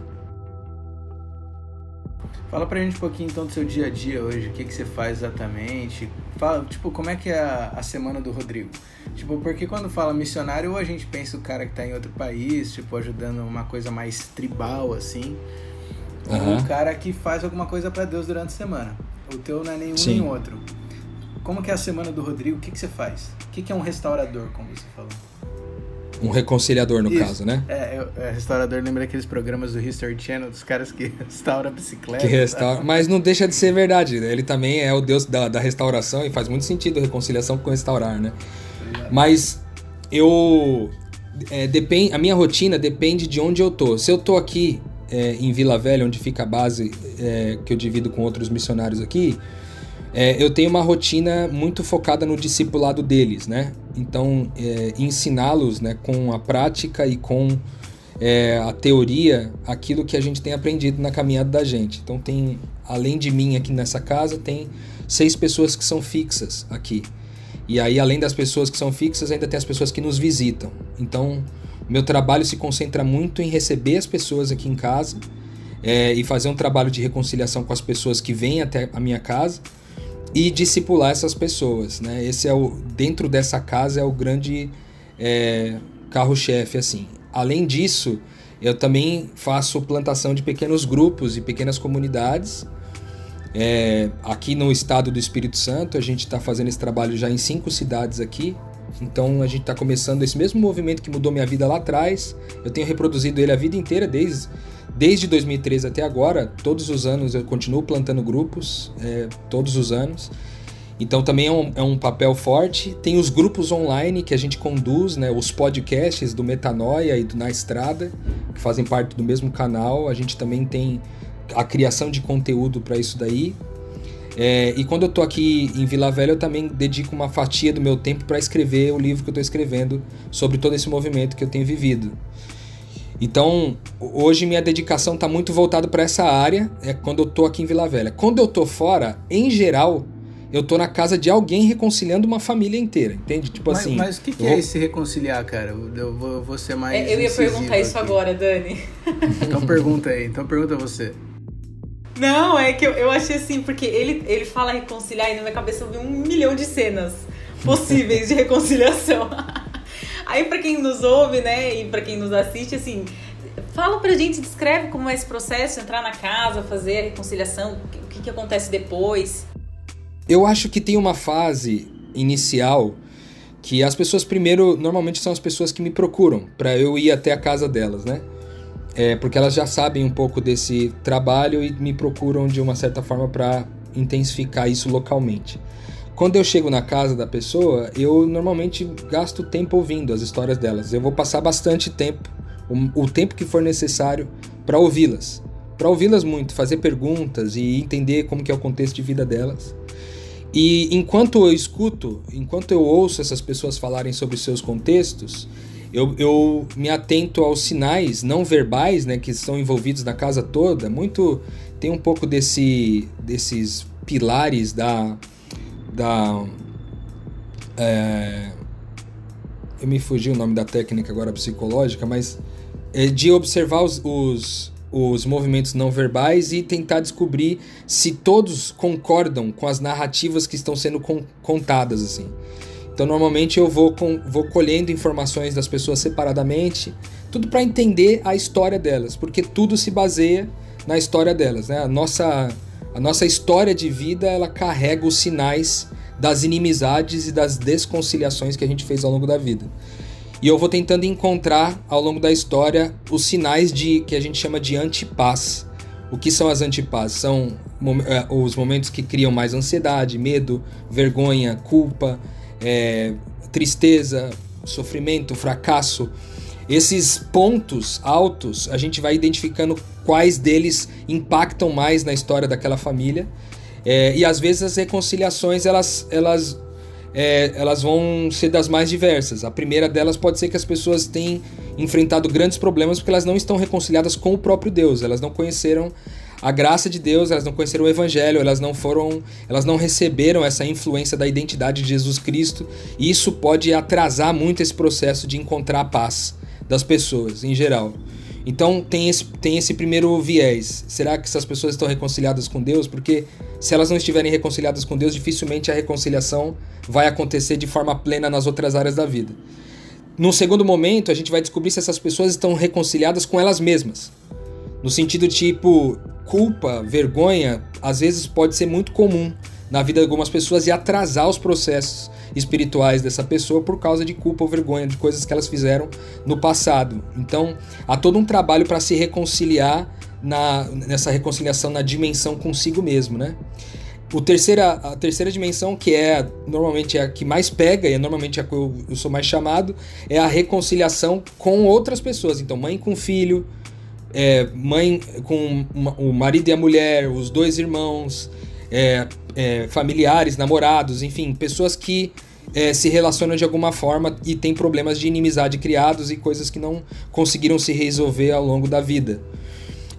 Fala pra gente um pouquinho então do seu dia a dia hoje, o que, que você faz exatamente. Fala, tipo, como é que é a, a semana do Rodrigo? Tipo, porque quando fala missionário, ou a gente pensa o cara que tá em outro país, tipo, ajudando uma coisa mais tribal, assim. Uhum. Ou o cara que faz alguma coisa para Deus durante a semana. O teu não é nenhum Sim. nem outro. Como que é a semana do Rodrigo? O que, que você faz? O que, que é um restaurador, como você falou? Um reconciliador, no Isso. caso, né? É, é, restaurador lembra aqueles programas do History Channel, dos caras que [laughs] restauram a bicicleta. Que restaura... Mas não deixa de ser verdade. Né? Ele também é o deus da, da restauração e faz muito sentido a reconciliação com restaurar, né? Mas eu. É, depend... A minha rotina depende de onde eu tô. Se eu tô aqui é, em Vila Velha, onde fica a base é, que eu divido com outros missionários aqui, é, eu tenho uma rotina muito focada no discipulado deles, né? Então, é, ensiná-los né, com a prática e com é, a teoria aquilo que a gente tem aprendido na caminhada da gente. Então, tem, além de mim aqui nessa casa, tem seis pessoas que são fixas aqui. E aí, além das pessoas que são fixas, ainda tem as pessoas que nos visitam. Então, meu trabalho se concentra muito em receber as pessoas aqui em casa é, e fazer um trabalho de reconciliação com as pessoas que vêm até a minha casa e discipular essas pessoas, né? Esse é o dentro dessa casa é o grande é, carro-chefe assim. Além disso, eu também faço plantação de pequenos grupos e pequenas comunidades. É, aqui no estado do Espírito Santo, a gente está fazendo esse trabalho já em cinco cidades aqui, Então a gente está começando esse mesmo movimento que mudou minha vida lá atrás. Eu tenho reproduzido ele a vida inteira, desde, desde 2013 até agora. Todos os anos eu continuo plantando grupos, é, todos os anos. Então também é um, é um, papel forte. Tem os grupos online que a gente conduz, né? Os podcasts do Metanoia e do Na Estrada, que fazem parte do mesmo canal. A gente também tem a criação de conteúdo para isso daí. É, e quando eu tô aqui em Vila Velha, eu também dedico uma fatia do meu tempo para escrever o livro que eu tô escrevendo sobre todo esse movimento que eu tenho vivido. Então, hoje minha dedicação está muito voltada para essa área, é quando eu tô aqui em Vila Velha. Quando eu tô fora, em geral, eu tô na casa de alguém reconciliando uma família inteira, entende? Tipo mas, assim. Mas o que, que é esse reconciliar, cara? Eu vou, eu vou ser mais. É, eu ia perguntar isso aqui. agora, Dani. Então pergunta aí, então pergunta você. Não, é que eu, eu achei assim, porque ele, ele fala reconciliar e na minha cabeça eu vi um milhão de cenas possíveis de reconciliação. [laughs] Aí para quem nos ouve, né, e para quem nos assiste, assim, fala pra gente, descreve como é esse processo, entrar na casa, fazer a reconciliação, o que, que acontece depois. Eu acho que tem uma fase inicial que as pessoas primeiro, normalmente são as pessoas que me procuram para eu ir até a casa delas, né? é, porque elas já sabem um pouco desse trabalho e me procuram de uma certa forma para intensificar isso localmente. Quando eu chego na casa da pessoa, eu normalmente gasto tempo ouvindo as histórias delas. Eu vou passar bastante tempo, o, o tempo que for necessário, para ouvi-las. Para ouvi-las muito, fazer perguntas e entender como que é o contexto de vida delas. E enquanto eu escuto, enquanto eu ouço essas pessoas falarem sobre seus contextos, eu, eu me atento aos sinais não verbais né, que estão envolvidos na casa toda. Muito tem um pouco desse, desses pilares da. Da é, eu me fugi o nome da técnica agora psicológica, mas é de observar os, os, os movimentos não verbais e tentar descobrir se todos concordam com as narrativas que estão sendo con contadas assim. Então, normalmente eu vou, com, vou colhendo informações das pessoas separadamente, tudo para entender a história delas, porque tudo se baseia na história delas. Né? A, nossa, a nossa história de vida ela carrega os sinais das inimizades e das desconciliações que a gente fez ao longo da vida. E eu vou tentando encontrar ao longo da história os sinais de que a gente chama de antipaz. O que são as antipazes? São é, os momentos que criam mais ansiedade, medo, vergonha, culpa, é, tristeza, sofrimento, fracasso. Esses pontos altos, a gente vai identificando quais deles impactam mais na história daquela família. É, e às vezes as reconciliações elas, elas, é, elas vão ser das mais diversas. A primeira delas pode ser que as pessoas tenham enfrentado grandes problemas porque elas não estão reconciliadas com o próprio Deus, elas não conheceram a graça de Deus, elas não conheceram o evangelho, elas não foram, elas não receberam essa influência da identidade de Jesus Cristo, e isso pode atrasar muito esse processo de encontrar a paz das pessoas em geral. Então tem esse, tem esse primeiro viés. Será que essas pessoas estão reconciliadas com Deus? Porque se elas não estiverem reconciliadas com Deus, dificilmente a reconciliação vai acontecer de forma plena nas outras áreas da vida. No segundo momento, a gente vai descobrir se essas pessoas estão reconciliadas com elas mesmas. No sentido tipo, culpa, vergonha, às vezes pode ser muito comum na vida de algumas pessoas e atrasar os processos espirituais dessa pessoa por causa de culpa ou vergonha de coisas que elas fizeram no passado. Então, há todo um trabalho para se reconciliar na, nessa reconciliação na dimensão consigo mesmo, né? O terceira, a terceira dimensão, que é normalmente é a que mais pega e é normalmente a que eu, eu sou mais chamado, é a reconciliação com outras pessoas. Então, mãe com filho, é, mãe com o marido e a mulher, os dois irmãos, é, é, familiares, namorados, enfim, pessoas que é, se relacionam de alguma forma e têm problemas de inimizade criados e coisas que não conseguiram se resolver ao longo da vida.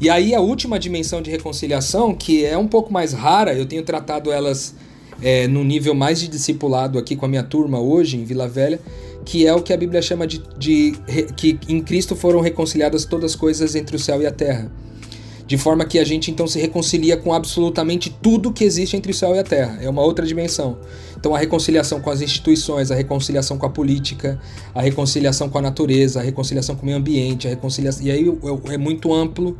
E aí a última dimensão de reconciliação, que é um pouco mais rara, eu tenho tratado elas é, no nível mais de discipulado aqui com a minha turma hoje em Vila Velha, que é o que a Bíblia chama de, de, que em Cristo foram reconciliadas todas as coisas entre o céu e a terra. De forma que a gente então se reconcilia com absolutamente tudo que existe entre o céu e a terra. É uma outra dimensão. Então a reconciliação com as instituições, a reconciliação com a política, a reconciliação com a natureza, a reconciliação com o meio ambiente, a reconciliação. E aí é muito amplo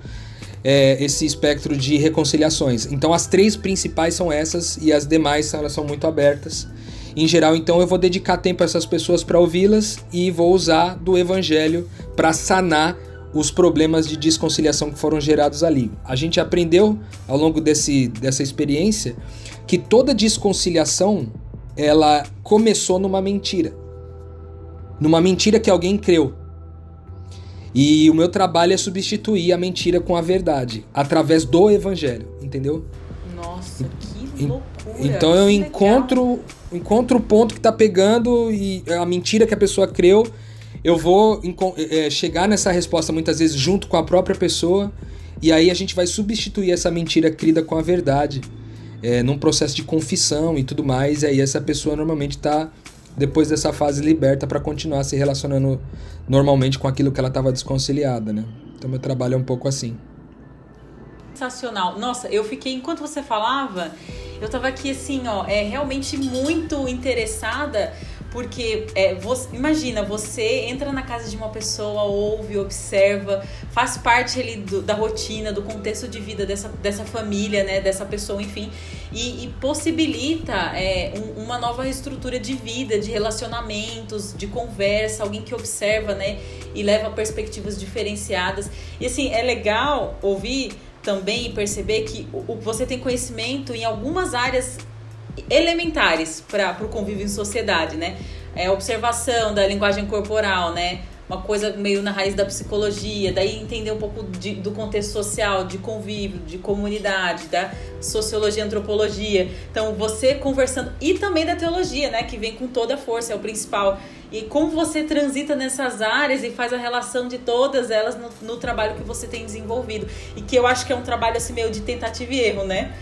é, esse espectro de reconciliações. Então as três principais são essas e as demais elas são muito abertas. Em geral, então, eu vou dedicar tempo a essas pessoas para ouvi-las e vou usar do evangelho para sanar os problemas de desconciliação que foram gerados ali. A gente aprendeu ao longo desse, dessa experiência que toda desconciliação ela começou numa mentira. Numa mentira que alguém creu. E o meu trabalho é substituir a mentira com a verdade, através do evangelho, entendeu? Nossa, que loucura. Então eu encontro, encontro o ponto que tá pegando e a mentira que a pessoa creu, eu vou é, chegar nessa resposta muitas vezes junto com a própria pessoa, e aí a gente vai substituir essa mentira crida com a verdade, é, num processo de confissão e tudo mais, e aí essa pessoa normalmente tá depois dessa fase liberta para continuar se relacionando normalmente com aquilo que ela estava desconciliada, né? Então meu trabalho é um pouco assim. Sensacional. Nossa, eu fiquei enquanto você falava, eu tava aqui assim, ó, é realmente muito interessada porque é, você, imagina, você entra na casa de uma pessoa, ouve, observa, faz parte ali do, da rotina, do contexto de vida dessa, dessa família, né? Dessa pessoa, enfim. E, e possibilita é, um, uma nova estrutura de vida, de relacionamentos, de conversa, alguém que observa, né? E leva perspectivas diferenciadas. E assim, é legal ouvir também e perceber que você tem conhecimento em algumas áreas elementares para o convívio em sociedade, né? É observação da linguagem corporal, né? Uma coisa meio na raiz da psicologia, daí entender um pouco de, do contexto social, de convívio, de comunidade, da sociologia, antropologia. Então, você conversando e também da teologia, né? Que vem com toda a força, é o principal. E como você transita nessas áreas e faz a relação de todas elas no, no trabalho que você tem desenvolvido. E que eu acho que é um trabalho assim meio de tentativa e erro, né?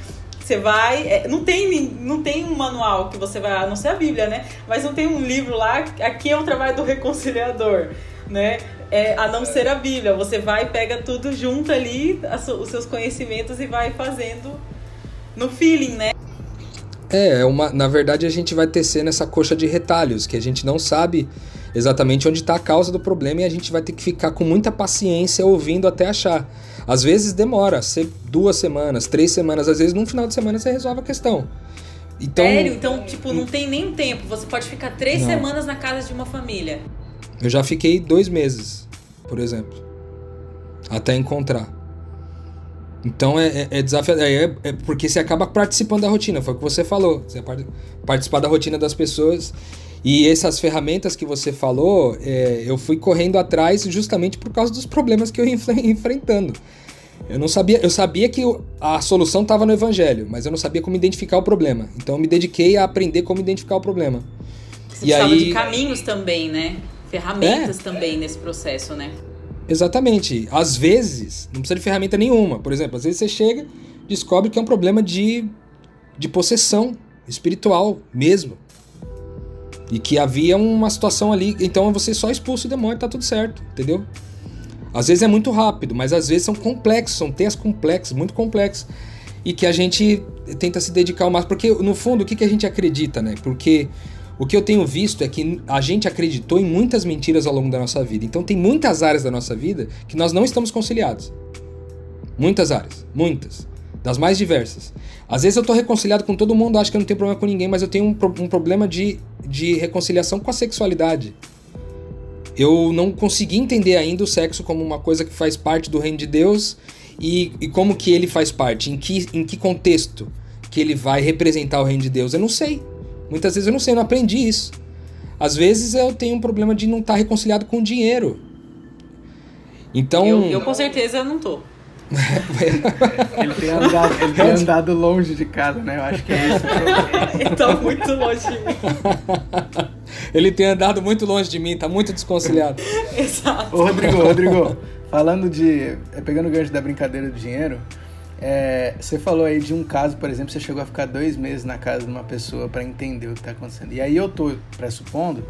Você vai. É, não, tem, não tem um manual que você vai. A não ser a Bíblia, né? Mas não tem um livro lá. Aqui é o trabalho do reconciliador, né? É, a não ser a Bíblia. Você vai, pega tudo junto ali, os seus conhecimentos e vai fazendo no feeling, né? É, é, uma, na verdade a gente vai tecer nessa coxa de retalhos, que a gente não sabe exatamente onde está a causa do problema e a gente vai ter que ficar com muita paciência ouvindo até achar. Às vezes demora, duas semanas, três semanas, às vezes num final de semana você resolve a questão. Então, Sério? Então, tipo, não tem nem tempo. Você pode ficar três não. semanas na casa de uma família. Eu já fiquei dois meses, por exemplo. Até encontrar. Então é, é, é desafiador. É, é, porque você acaba participando da rotina, foi o que você falou. Você participar da rotina das pessoas. E essas ferramentas que você falou, é, eu fui correndo atrás justamente por causa dos problemas que eu ia enfrentando. Eu não sabia, eu sabia que a solução estava no evangelho, mas eu não sabia como identificar o problema. Então eu me dediquei a aprender como identificar o problema. Você e aí de caminhos também, né? Ferramentas é. também nesse processo, né? Exatamente. Às vezes, não precisa de ferramenta nenhuma. Por exemplo, às vezes você chega, descobre que é um problema de, de possessão espiritual mesmo. E que havia uma situação ali, então você só expulsa o demônio, tá tudo certo, entendeu? Às vezes é muito rápido, mas às vezes são complexos, são temas complexos, muito complexos. E que a gente tenta se dedicar ao máximo. Porque, no fundo, o que, que a gente acredita, né? Porque o que eu tenho visto é que a gente acreditou em muitas mentiras ao longo da nossa vida. Então tem muitas áreas da nossa vida que nós não estamos conciliados. Muitas áreas, muitas. Das mais diversas. Às vezes eu estou reconciliado com todo mundo, acho que eu não tenho problema com ninguém, mas eu tenho um, um problema de, de reconciliação com a sexualidade. Eu não consegui entender ainda o sexo como uma coisa que faz parte do reino de Deus e, e como que ele faz parte, em que, em que contexto que ele vai representar o reino de Deus. Eu não sei. Muitas vezes eu não sei, eu não aprendi isso. Às vezes eu tenho um problema de não estar tá reconciliado com o dinheiro. Então. Eu, eu com certeza não tô. [laughs] ele, tem andado, ele tem andado longe de casa, né? Eu acho que é isso. ele tá muito longe de mim. ele tem andado muito longe de mim, tá muito desconciliado. Exato. Ô, Rodrigo, Rodrigo, falando de. É, pegando o gancho da brincadeira do dinheiro, é, você falou aí de um caso, por exemplo, você chegou a ficar dois meses na casa de uma pessoa para entender o que está acontecendo. E aí eu tô pressupondo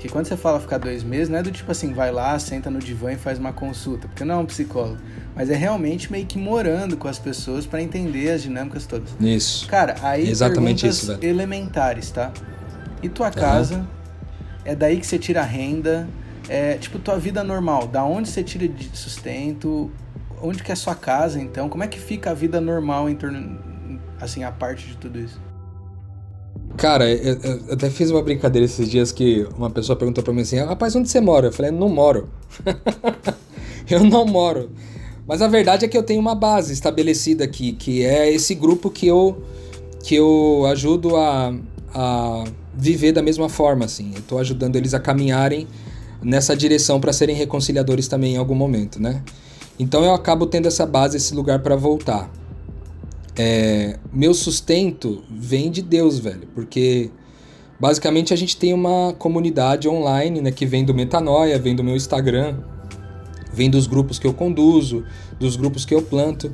que quando você fala ficar dois meses, não é do tipo assim, vai lá, senta no divã e faz uma consulta, porque não é um psicólogo, mas é realmente meio que morando com as pessoas para entender as dinâmicas todas. Isso. Cara, aí Exatamente isso, velho. elementares, tá? E tua casa? Uhum. É daí que você tira a renda? É tipo tua vida normal, da onde você tira de sustento? onde que é sua casa, então? Como é que fica a vida normal em torno, assim, a parte de tudo isso? Cara, eu, eu, até fiz uma brincadeira esses dias que uma pessoa perguntou pra mim assim: Rapaz, onde você mora? Eu falei: Não moro. eu não moro. [laughs] Mas a verdade é que eu tenho uma base estabelecida aqui, que é esse grupo que eu, que eu ajudo a, a viver da mesma forma, assim. Eu tô ajudando eles a caminharem nessa direção para serem reconciliadores também em algum momento, né? Então eu acabo tendo essa base, esse lugar para voltar. É, meu sustento vem de Deus, velho, porque basicamente a gente tem uma comunidade online, né, que vem do Metanoia, vem do meu Instagram, vem dos grupos que eu conduzo, dos grupos que eu planto,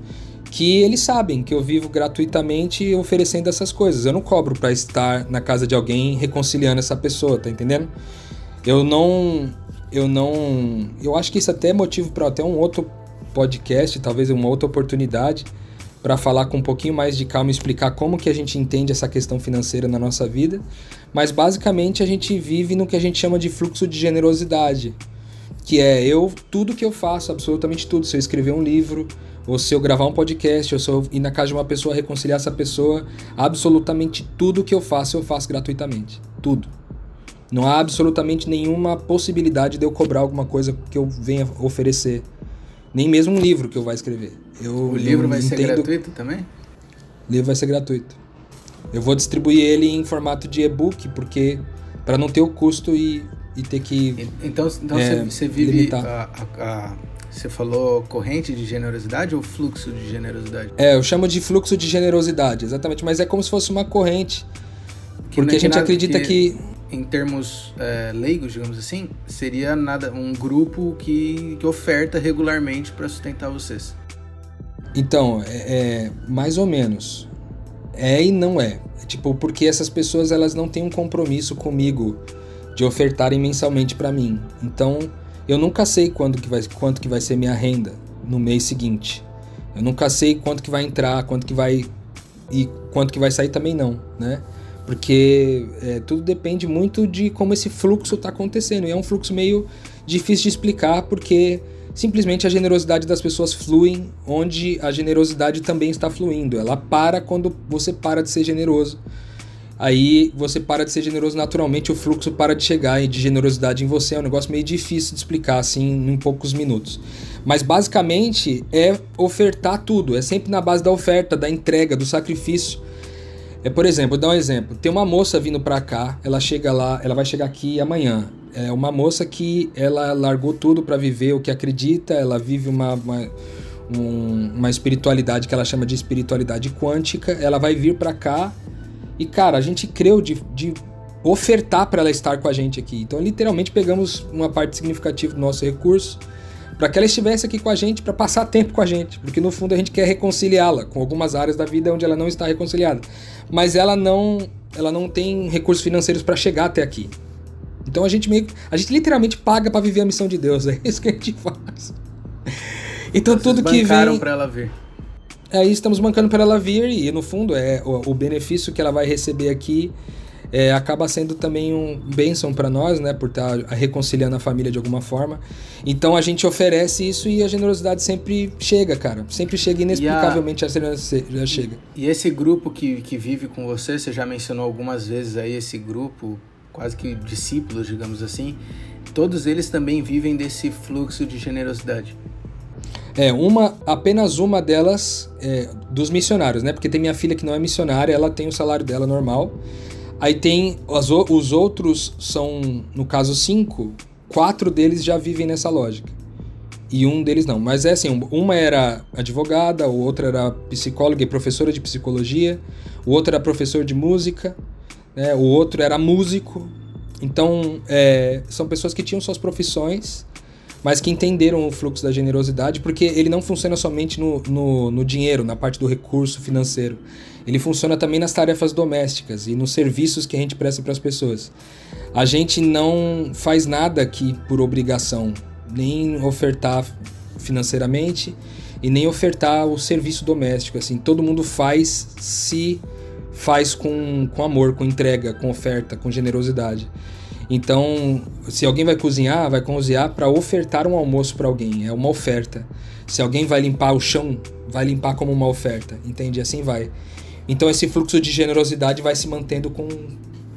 que eles sabem que eu vivo gratuitamente oferecendo essas coisas. Eu não cobro para estar na casa de alguém reconciliando essa pessoa, tá entendendo? Eu não eu não, eu acho que isso até é motivo para até um outro podcast, talvez uma outra oportunidade para falar com um pouquinho mais de calma e explicar como que a gente entende essa questão financeira na nossa vida, mas basicamente a gente vive no que a gente chama de fluxo de generosidade, que é eu tudo que eu faço, absolutamente tudo, se eu escrever um livro, ou se eu gravar um podcast, ou se eu ir na casa de uma pessoa reconciliar essa pessoa, absolutamente tudo que eu faço eu faço gratuitamente, tudo. Não há absolutamente nenhuma possibilidade de eu cobrar alguma coisa que eu venha oferecer nem mesmo um livro que eu vou escrever. Eu, o livro vai ser gratuito também? O livro vai ser gratuito. Eu vou distribuir ele em formato de e-book, porque para não ter o custo e, e ter que. Então, então é, você vive. A, a, a, você falou corrente de generosidade ou fluxo de generosidade? É, eu chamo de fluxo de generosidade, exatamente, mas é como se fosse uma corrente. Que porque a gente acredita que, que em termos é, leigos, digamos assim, seria nada um grupo que, que oferta regularmente para sustentar vocês. Então, é, é, mais ou menos. É e não é. Tipo, porque essas pessoas elas não têm um compromisso comigo de ofertarem mensalmente para mim. Então, eu nunca sei quando que vai, quanto que vai ser minha renda no mês seguinte. Eu nunca sei quanto que vai entrar, quanto que vai e quanto que vai sair também não, né? Porque é, tudo depende muito de como esse fluxo está acontecendo. E é um fluxo meio difícil de explicar, porque simplesmente a generosidade das pessoas flui onde a generosidade também está fluindo. Ela para quando você para de ser generoso. Aí você para de ser generoso naturalmente, o fluxo para de chegar de generosidade em você. É um negócio meio difícil de explicar assim em poucos minutos. Mas basicamente é ofertar tudo, é sempre na base da oferta, da entrega, do sacrifício. É, por exemplo, dar um exemplo. Tem uma moça vindo para cá, ela chega lá, ela vai chegar aqui amanhã. É uma moça que ela largou tudo para viver o que acredita, ela vive uma, uma, um, uma espiritualidade que ela chama de espiritualidade quântica. Ela vai vir para cá e, cara, a gente creu de, de ofertar para ela estar com a gente aqui. Então, literalmente, pegamos uma parte significativa do nosso recurso para que ela estivesse aqui com a gente, para passar tempo com a gente, porque no fundo a gente quer reconciliá-la com algumas áreas da vida onde ela não está reconciliada, mas ela não, ela não tem recursos financeiros para chegar até aqui. Então a gente meio, a gente literalmente paga para viver a missão de Deus, [laughs] é isso que a gente faz. Então Vocês tudo que vem para ela vir. Aí estamos bancando para ela vir e no fundo é o, o benefício que ela vai receber aqui é, acaba sendo também um bênção para nós, né, por estar tá reconciliando a família de alguma forma. Então a gente oferece isso e a generosidade sempre chega, cara. Sempre chega inexplicavelmente a, a generosidade já chega. E esse grupo que, que vive com você, você já mencionou algumas vezes aí esse grupo, quase que discípulos, digamos assim. Todos eles também vivem desse fluxo de generosidade. É, uma, apenas uma delas é, dos missionários, né? Porque tem minha filha que não é missionária, ela tem o salário dela normal. Aí tem os, os outros são, no caso, cinco. Quatro deles já vivem nessa lógica. E um deles não. Mas é assim, uma era advogada, o outro era psicóloga e professora de psicologia, o outro era professor de música, né? o outro era músico. Então, é, são pessoas que tinham suas profissões, mas que entenderam o fluxo da generosidade, porque ele não funciona somente no, no, no dinheiro, na parte do recurso financeiro ele funciona também nas tarefas domésticas e nos serviços que a gente presta para as pessoas. A gente não faz nada aqui por obrigação, nem ofertar financeiramente e nem ofertar o serviço doméstico. Assim, todo mundo faz se faz com, com amor, com entrega, com oferta, com generosidade. Então, se alguém vai cozinhar, vai cozinhar para ofertar um almoço para alguém, é uma oferta. Se alguém vai limpar o chão, vai limpar como uma oferta, entende? Assim vai. Então esse fluxo de generosidade vai se mantendo com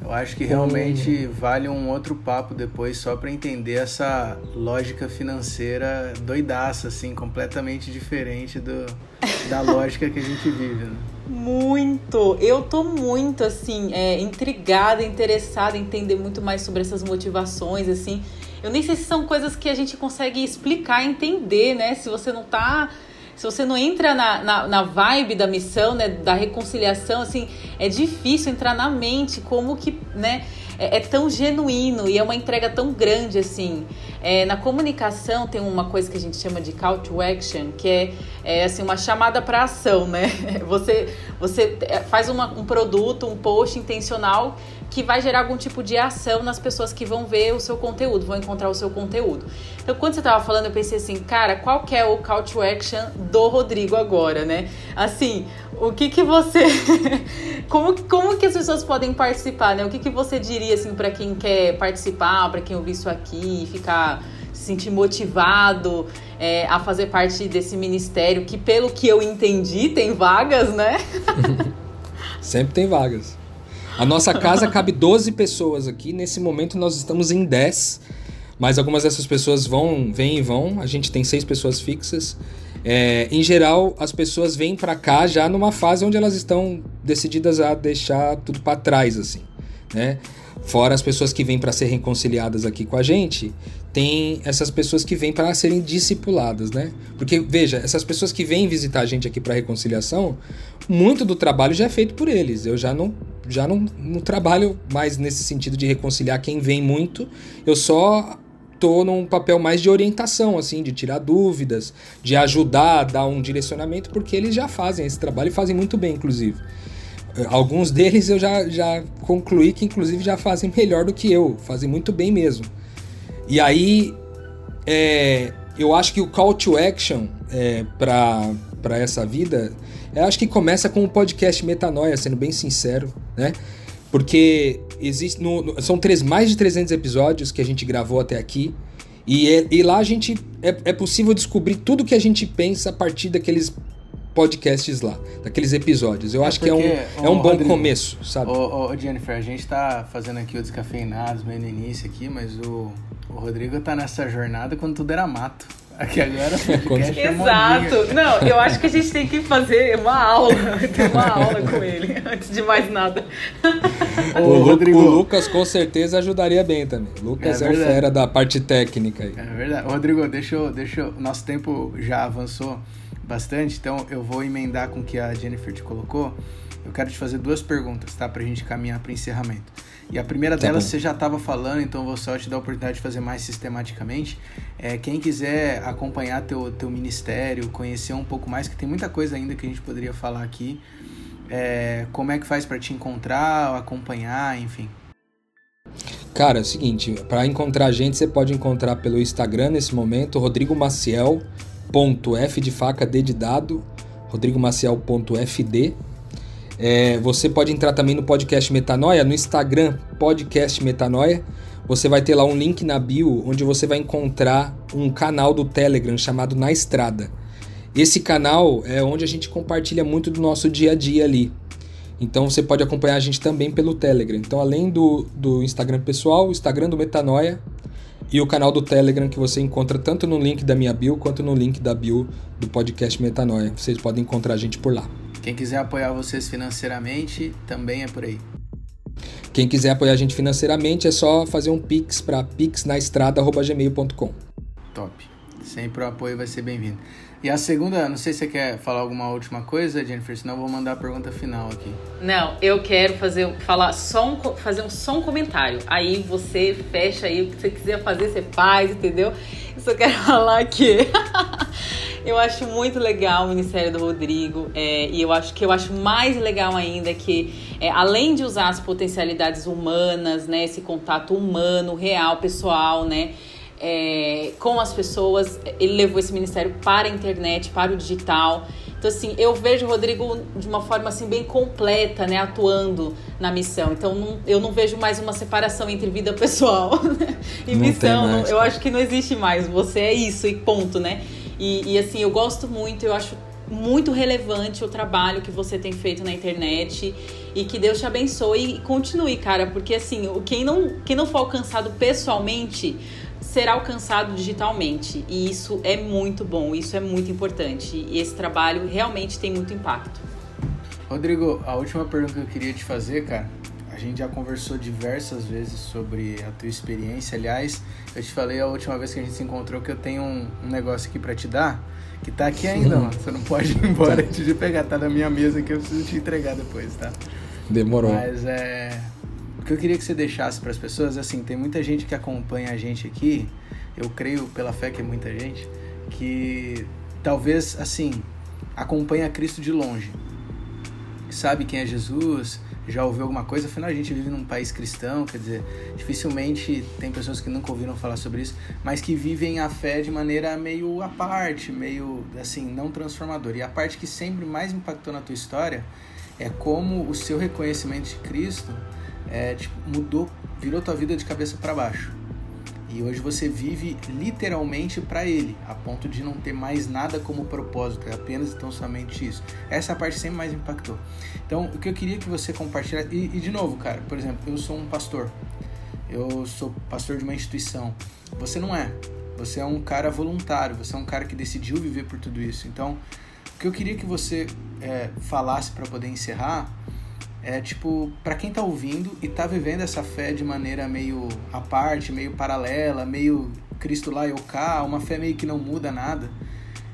eu acho que realmente vale um outro papo depois só para entender essa lógica financeira doidaça, assim, completamente diferente do, da lógica que a gente vive. Né? Muito! Eu tô muito, assim, é, intrigada, interessada em entender muito mais sobre essas motivações, assim. Eu nem sei se são coisas que a gente consegue explicar, entender, né? Se você não tá se você não entra na, na, na, vibe da missão, né, da reconciliação, assim, é difícil entrar na mente como que, né, é, é tão genuíno e é uma entrega tão grande, assim. É, na comunicação tem uma coisa que a gente chama de call to action, que é, é assim, uma chamada para ação, né? [laughs] Você, você é, faz uma, um produto, um post intencional que vai gerar algum tipo de ação nas pessoas que vão ver o seu conteúdo, vão encontrar o seu conteúdo. Então, quando você estava falando, eu pensei assim, cara, qual que é o call to action do Rodrigo agora, né? Assim, o que que você [laughs] como, como que as pessoas podem participar, né? O que que você diria assim para quem quer participar, para quem ouvir isso aqui e ficar se sentir motivado é, a fazer parte desse ministério que, pelo que eu entendi, tem vagas, né? [laughs] Sempre tem vagas. A nossa casa cabe 12 pessoas aqui. Nesse momento nós estamos em 10. Mas algumas dessas pessoas vão, vêm e vão. A gente tem seis pessoas fixas. É, em geral, as pessoas vêm para cá já numa fase onde elas estão decididas a deixar tudo para trás, assim, né? Fora as pessoas que vêm para ser reconciliadas aqui com a gente, tem essas pessoas que vêm para serem discipuladas, né? Porque veja, essas pessoas que vêm visitar a gente aqui para reconciliação, muito do trabalho já é feito por eles. Eu já não já não, não trabalho mais nesse sentido de reconciliar quem vem muito. Eu só tô num papel mais de orientação, assim, de tirar dúvidas, de ajudar, dar um direcionamento, porque eles já fazem esse trabalho e fazem muito bem, inclusive. Alguns deles eu já, já concluí que, inclusive, já fazem melhor do que eu, fazem muito bem mesmo. E aí, é, eu acho que o call to action é, para essa vida, eu acho que começa com o podcast Metanoia, sendo bem sincero, né? Porque existe no, no, são três, mais de 300 episódios que a gente gravou até aqui. E, é, e lá a gente é, é possível descobrir tudo que a gente pensa a partir daqueles podcasts lá, daqueles episódios. Eu é acho porque, que é um, é um bom Rodrigo, começo, sabe? Ô, ô, Jennifer, a gente tá fazendo aqui o Descafeinados, meio no início aqui, mas o, o Rodrigo tá nessa jornada quando tudo era mato. Aqui agora podcast é Exato. Não, eu acho que a gente tem que fazer uma aula, [laughs] ter uma aula com ele, antes de mais nada. O, Rodrigo... o Lucas com certeza ajudaria bem também. O Lucas é, é o fera da parte técnica aí. É verdade. Rodrigo, deixa eu, deixa eu... Nosso tempo já avançou bastante, então eu vou emendar com o que a Jennifer te colocou. Eu quero te fazer duas perguntas, tá? Pra gente caminhar para encerramento. E a primeira tá delas bom. você já estava falando, então vou só te dar a oportunidade de fazer mais sistematicamente. É, quem quiser acompanhar teu, teu ministério, conhecer um pouco mais, que tem muita coisa ainda que a gente poderia falar aqui. É, como é que faz para te encontrar, acompanhar, enfim? Cara, é o seguinte, para encontrar a gente, você pode encontrar pelo Instagram nesse momento, Rodrigo Maciel, ponto F de faca, D de dado, rodrigomaciel.fd. É, você pode entrar também no podcast Metanoia, no Instagram, podcast Metanoia. Você vai ter lá um link na bio onde você vai encontrar um canal do Telegram chamado Na Estrada. Esse canal é onde a gente compartilha muito do nosso dia a dia ali. Então você pode acompanhar a gente também pelo Telegram. Então, além do, do Instagram pessoal, o Instagram do Metanoia e o canal do Telegram que você encontra tanto no link da minha bio quanto no link da bio do podcast Metanoia. Vocês podem encontrar a gente por lá. Quem quiser apoiar vocês financeiramente, também é por aí. Quem quiser apoiar a gente financeiramente é só fazer um pix para pixnaestrada@gmail.com. Top. Sempre o apoio vai ser bem-vindo. E a segunda, não sei se você quer falar alguma última coisa, Jennifer, senão eu vou mandar a pergunta final aqui. Não, eu quero fazer, falar só um, fazer um, só um comentário. Aí você fecha aí, o que você quiser fazer, você faz, entendeu? Eu só quero [laughs] falar que [laughs] eu acho muito legal o Ministério do Rodrigo é, e eu acho que eu acho mais legal ainda que é, além de usar as potencialidades humanas, né, esse contato humano, real, pessoal, né, é, com as pessoas. Ele levou esse ministério para a internet, para o digital. Então, assim, eu vejo o Rodrigo de uma forma assim bem completa, né, atuando na missão. Então, não, eu não vejo mais uma separação entre vida pessoal [laughs] né, e não missão. Não, eu acho que não existe mais. Você é isso e ponto, né? E, e, assim, eu gosto muito, eu acho muito relevante o trabalho que você tem feito na internet e que Deus te abençoe e continue, cara, porque assim, quem não, quem não for alcançado pessoalmente será alcançado digitalmente e isso é muito bom, isso é muito importante e esse trabalho realmente tem muito impacto. Rodrigo, a última pergunta que eu queria te fazer, cara, a gente já conversou diversas vezes sobre a tua experiência. Aliás, eu te falei a última vez que a gente se encontrou que eu tenho um, um negócio aqui para te dar, que tá aqui ainda, mano. Você não pode ir embora antes de pegar, tá na minha mesa que eu preciso te entregar depois, tá? Demorou. Mas é. Que eu queria que você deixasse para as pessoas, assim, tem muita gente que acompanha a gente aqui, eu creio pela fé que é muita gente, que talvez, assim, acompanha Cristo de longe. Sabe quem é Jesus, já ouviu alguma coisa, afinal a gente vive num país cristão, quer dizer, dificilmente tem pessoas que nunca ouviram falar sobre isso, mas que vivem a fé de maneira meio à parte, meio assim, não transformadora. E a parte que sempre mais impactou na tua história é como o seu reconhecimento de Cristo é, tipo, mudou, virou tua vida de cabeça para baixo. E hoje você vive literalmente para ele, a ponto de não ter mais nada como propósito, é apenas tão somente isso. Essa é parte sempre mais impactou. Então, o que eu queria que você compartilhasse, e, e de novo, cara, por exemplo, eu sou um pastor, eu sou pastor de uma instituição, você não é. Você é um cara voluntário, você é um cara que decidiu viver por tudo isso. Então, o que eu queria que você é, falasse para poder encerrar é tipo, para quem tá ouvindo e tá vivendo essa fé de maneira meio à parte, meio paralela, meio Cristo lá e eu cá, uma fé meio que não muda nada,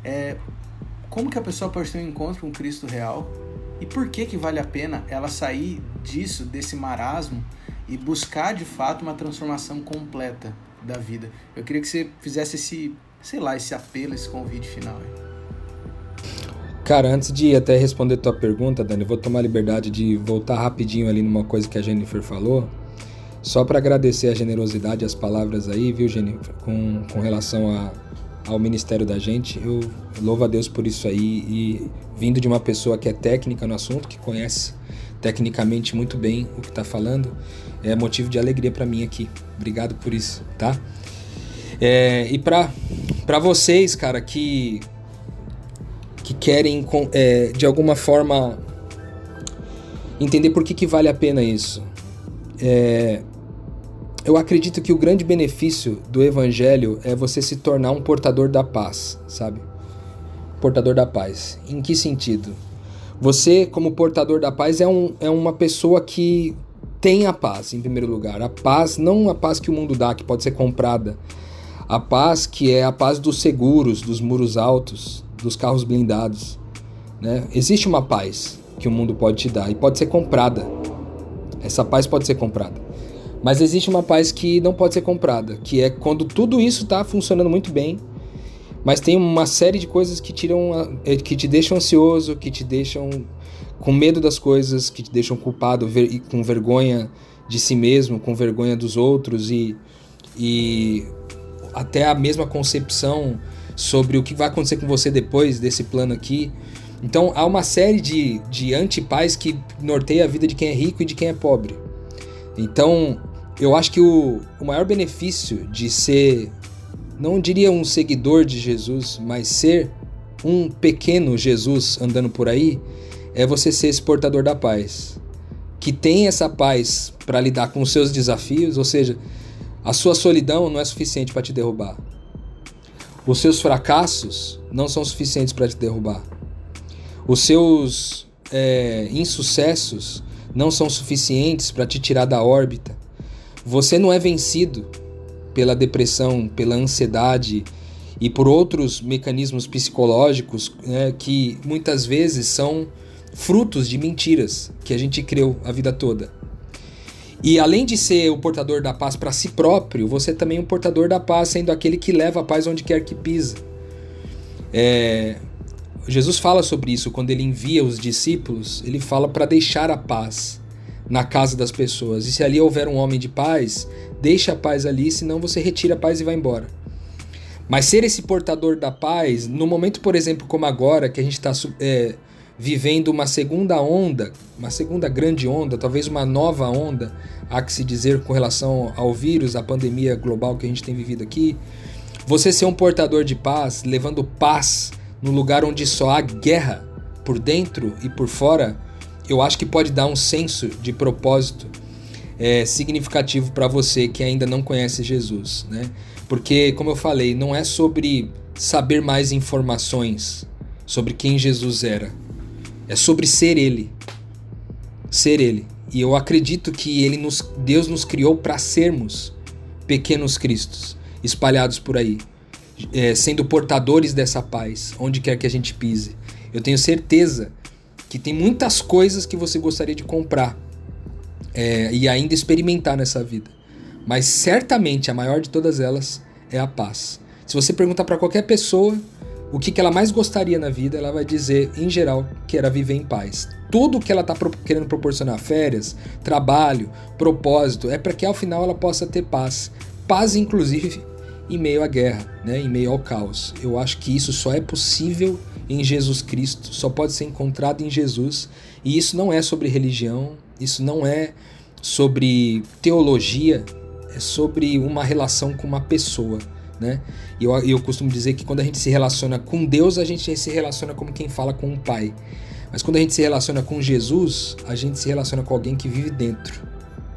é, como que a pessoa pode ter um encontro com Cristo real e por que que vale a pena ela sair disso, desse marasmo e buscar de fato uma transformação completa da vida? Eu queria que você fizesse esse, sei lá, esse apelo, esse convite final. Cara, antes de até responder tua pergunta, Dani, vou tomar liberdade de voltar rapidinho ali numa coisa que a Jennifer falou. Só para agradecer a generosidade e as palavras aí, viu, Jennifer, com, com relação a, ao ministério da gente. Eu louvo a Deus por isso aí e vindo de uma pessoa que é técnica no assunto, que conhece tecnicamente muito bem o que está falando, é motivo de alegria para mim aqui. Obrigado por isso, tá? É, e para vocês, cara, que que querem é, de alguma forma entender por que, que vale a pena isso. É, eu acredito que o grande benefício do evangelho é você se tornar um portador da paz, sabe? Portador da paz. Em que sentido? Você, como portador da paz, é, um, é uma pessoa que tem a paz, em primeiro lugar. A paz, não a paz que o mundo dá, que pode ser comprada. A paz que é a paz dos seguros, dos muros altos, dos carros blindados. Né? Existe uma paz que o mundo pode te dar e pode ser comprada. Essa paz pode ser comprada. Mas existe uma paz que não pode ser comprada, que é quando tudo isso está funcionando muito bem, mas tem uma série de coisas que tiram, é, que te deixam ansioso, que te deixam com medo das coisas, que te deixam culpado, com vergonha de si mesmo, com vergonha dos outros e, e até a mesma concepção sobre o que vai acontecer com você depois desse plano aqui. Então há uma série de, de antipais que norteia a vida de quem é rico e de quem é pobre. Então eu acho que o, o maior benefício de ser, não diria um seguidor de Jesus, mas ser um pequeno Jesus andando por aí, é você ser esse portador da paz. Que tem essa paz para lidar com os seus desafios, ou seja, a sua solidão não é suficiente para te derrubar. Os seus fracassos não são suficientes para te derrubar. Os seus é, insucessos não são suficientes para te tirar da órbita. Você não é vencido pela depressão, pela ansiedade e por outros mecanismos psicológicos né, que muitas vezes são frutos de mentiras que a gente creu a vida toda. E além de ser o portador da paz para si próprio, você também é um portador da paz, sendo aquele que leva a paz onde quer que pisa. É, Jesus fala sobre isso quando ele envia os discípulos, ele fala para deixar a paz na casa das pessoas. E se ali houver um homem de paz, deixa a paz ali, senão você retira a paz e vai embora. Mas ser esse portador da paz, no momento, por exemplo, como agora, que a gente está é, vivendo uma segunda onda, uma segunda grande onda, talvez uma nova onda, há que se dizer com relação ao vírus, à pandemia global que a gente tem vivido aqui. Você ser um portador de paz, levando paz num lugar onde só há guerra por dentro e por fora, eu acho que pode dar um senso de propósito é, significativo para você que ainda não conhece Jesus, né? Porque, como eu falei, não é sobre saber mais informações sobre quem Jesus era, é sobre ser Ele, ser Ele. E eu acredito que Ele nos, Deus nos criou para sermos pequenos Cristos espalhados por aí, é, sendo portadores dessa paz, onde quer que a gente pise. Eu tenho certeza que tem muitas coisas que você gostaria de comprar é, e ainda experimentar nessa vida. Mas certamente a maior de todas elas é a paz. Se você perguntar para qualquer pessoa o que, que ela mais gostaria na vida, ela vai dizer, em geral, que era viver em paz. Tudo que ela está pro querendo proporcionar, férias, trabalho, propósito, é para que ao final ela possa ter paz. Paz, inclusive, em meio à guerra, né? em meio ao caos. Eu acho que isso só é possível em Jesus Cristo, só pode ser encontrado em Jesus. E isso não é sobre religião, isso não é sobre teologia, é sobre uma relação com uma pessoa. Né? E eu, eu costumo dizer que quando a gente se relaciona com Deus, a gente se relaciona como quem fala com um pai. Mas quando a gente se relaciona com Jesus, a gente se relaciona com alguém que vive dentro.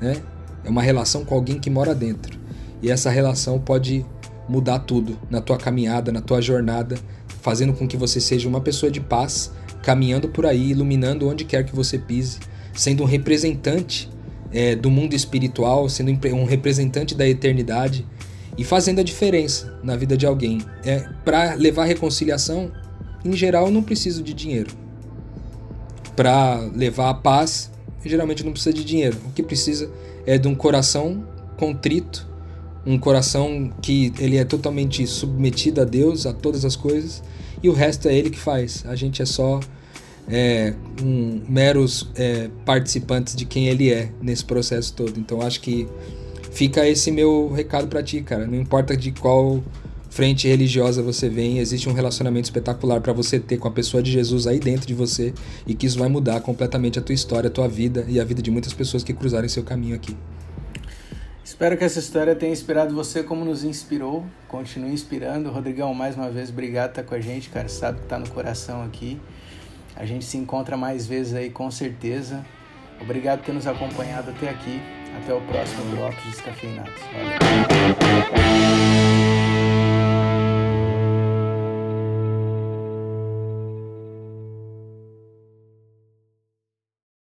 Né? É uma relação com alguém que mora dentro. E essa relação pode mudar tudo na tua caminhada, na tua jornada, fazendo com que você seja uma pessoa de paz, caminhando por aí, iluminando onde quer que você pise, sendo um representante é, do mundo espiritual, sendo um representante da eternidade e fazendo a diferença na vida de alguém. É, Para levar reconciliação, em geral, eu não preciso de dinheiro. Para levar a paz, geralmente não precisa de dinheiro. O que precisa é de um coração contrito um coração que ele é totalmente submetido a Deus, a todas as coisas, e o resto é ele que faz. A gente é só é, um, meros é, participantes de quem ele é nesse processo todo. Então acho que fica esse meu recado para ti, cara. Não importa de qual frente religiosa você vem, existe um relacionamento espetacular para você ter com a pessoa de Jesus aí dentro de você e que isso vai mudar completamente a tua história, a tua vida e a vida de muitas pessoas que cruzarem seu caminho aqui. Espero que essa história tenha inspirado você como nos inspirou. Continue inspirando. Rodrigão, mais uma vez, obrigado por estar com a gente, cara. Sabe que tá no coração aqui. A gente se encontra mais vezes aí, com certeza. Obrigado por ter nos acompanhado até aqui. Até o próximo Drops Descafeinados. Valeu.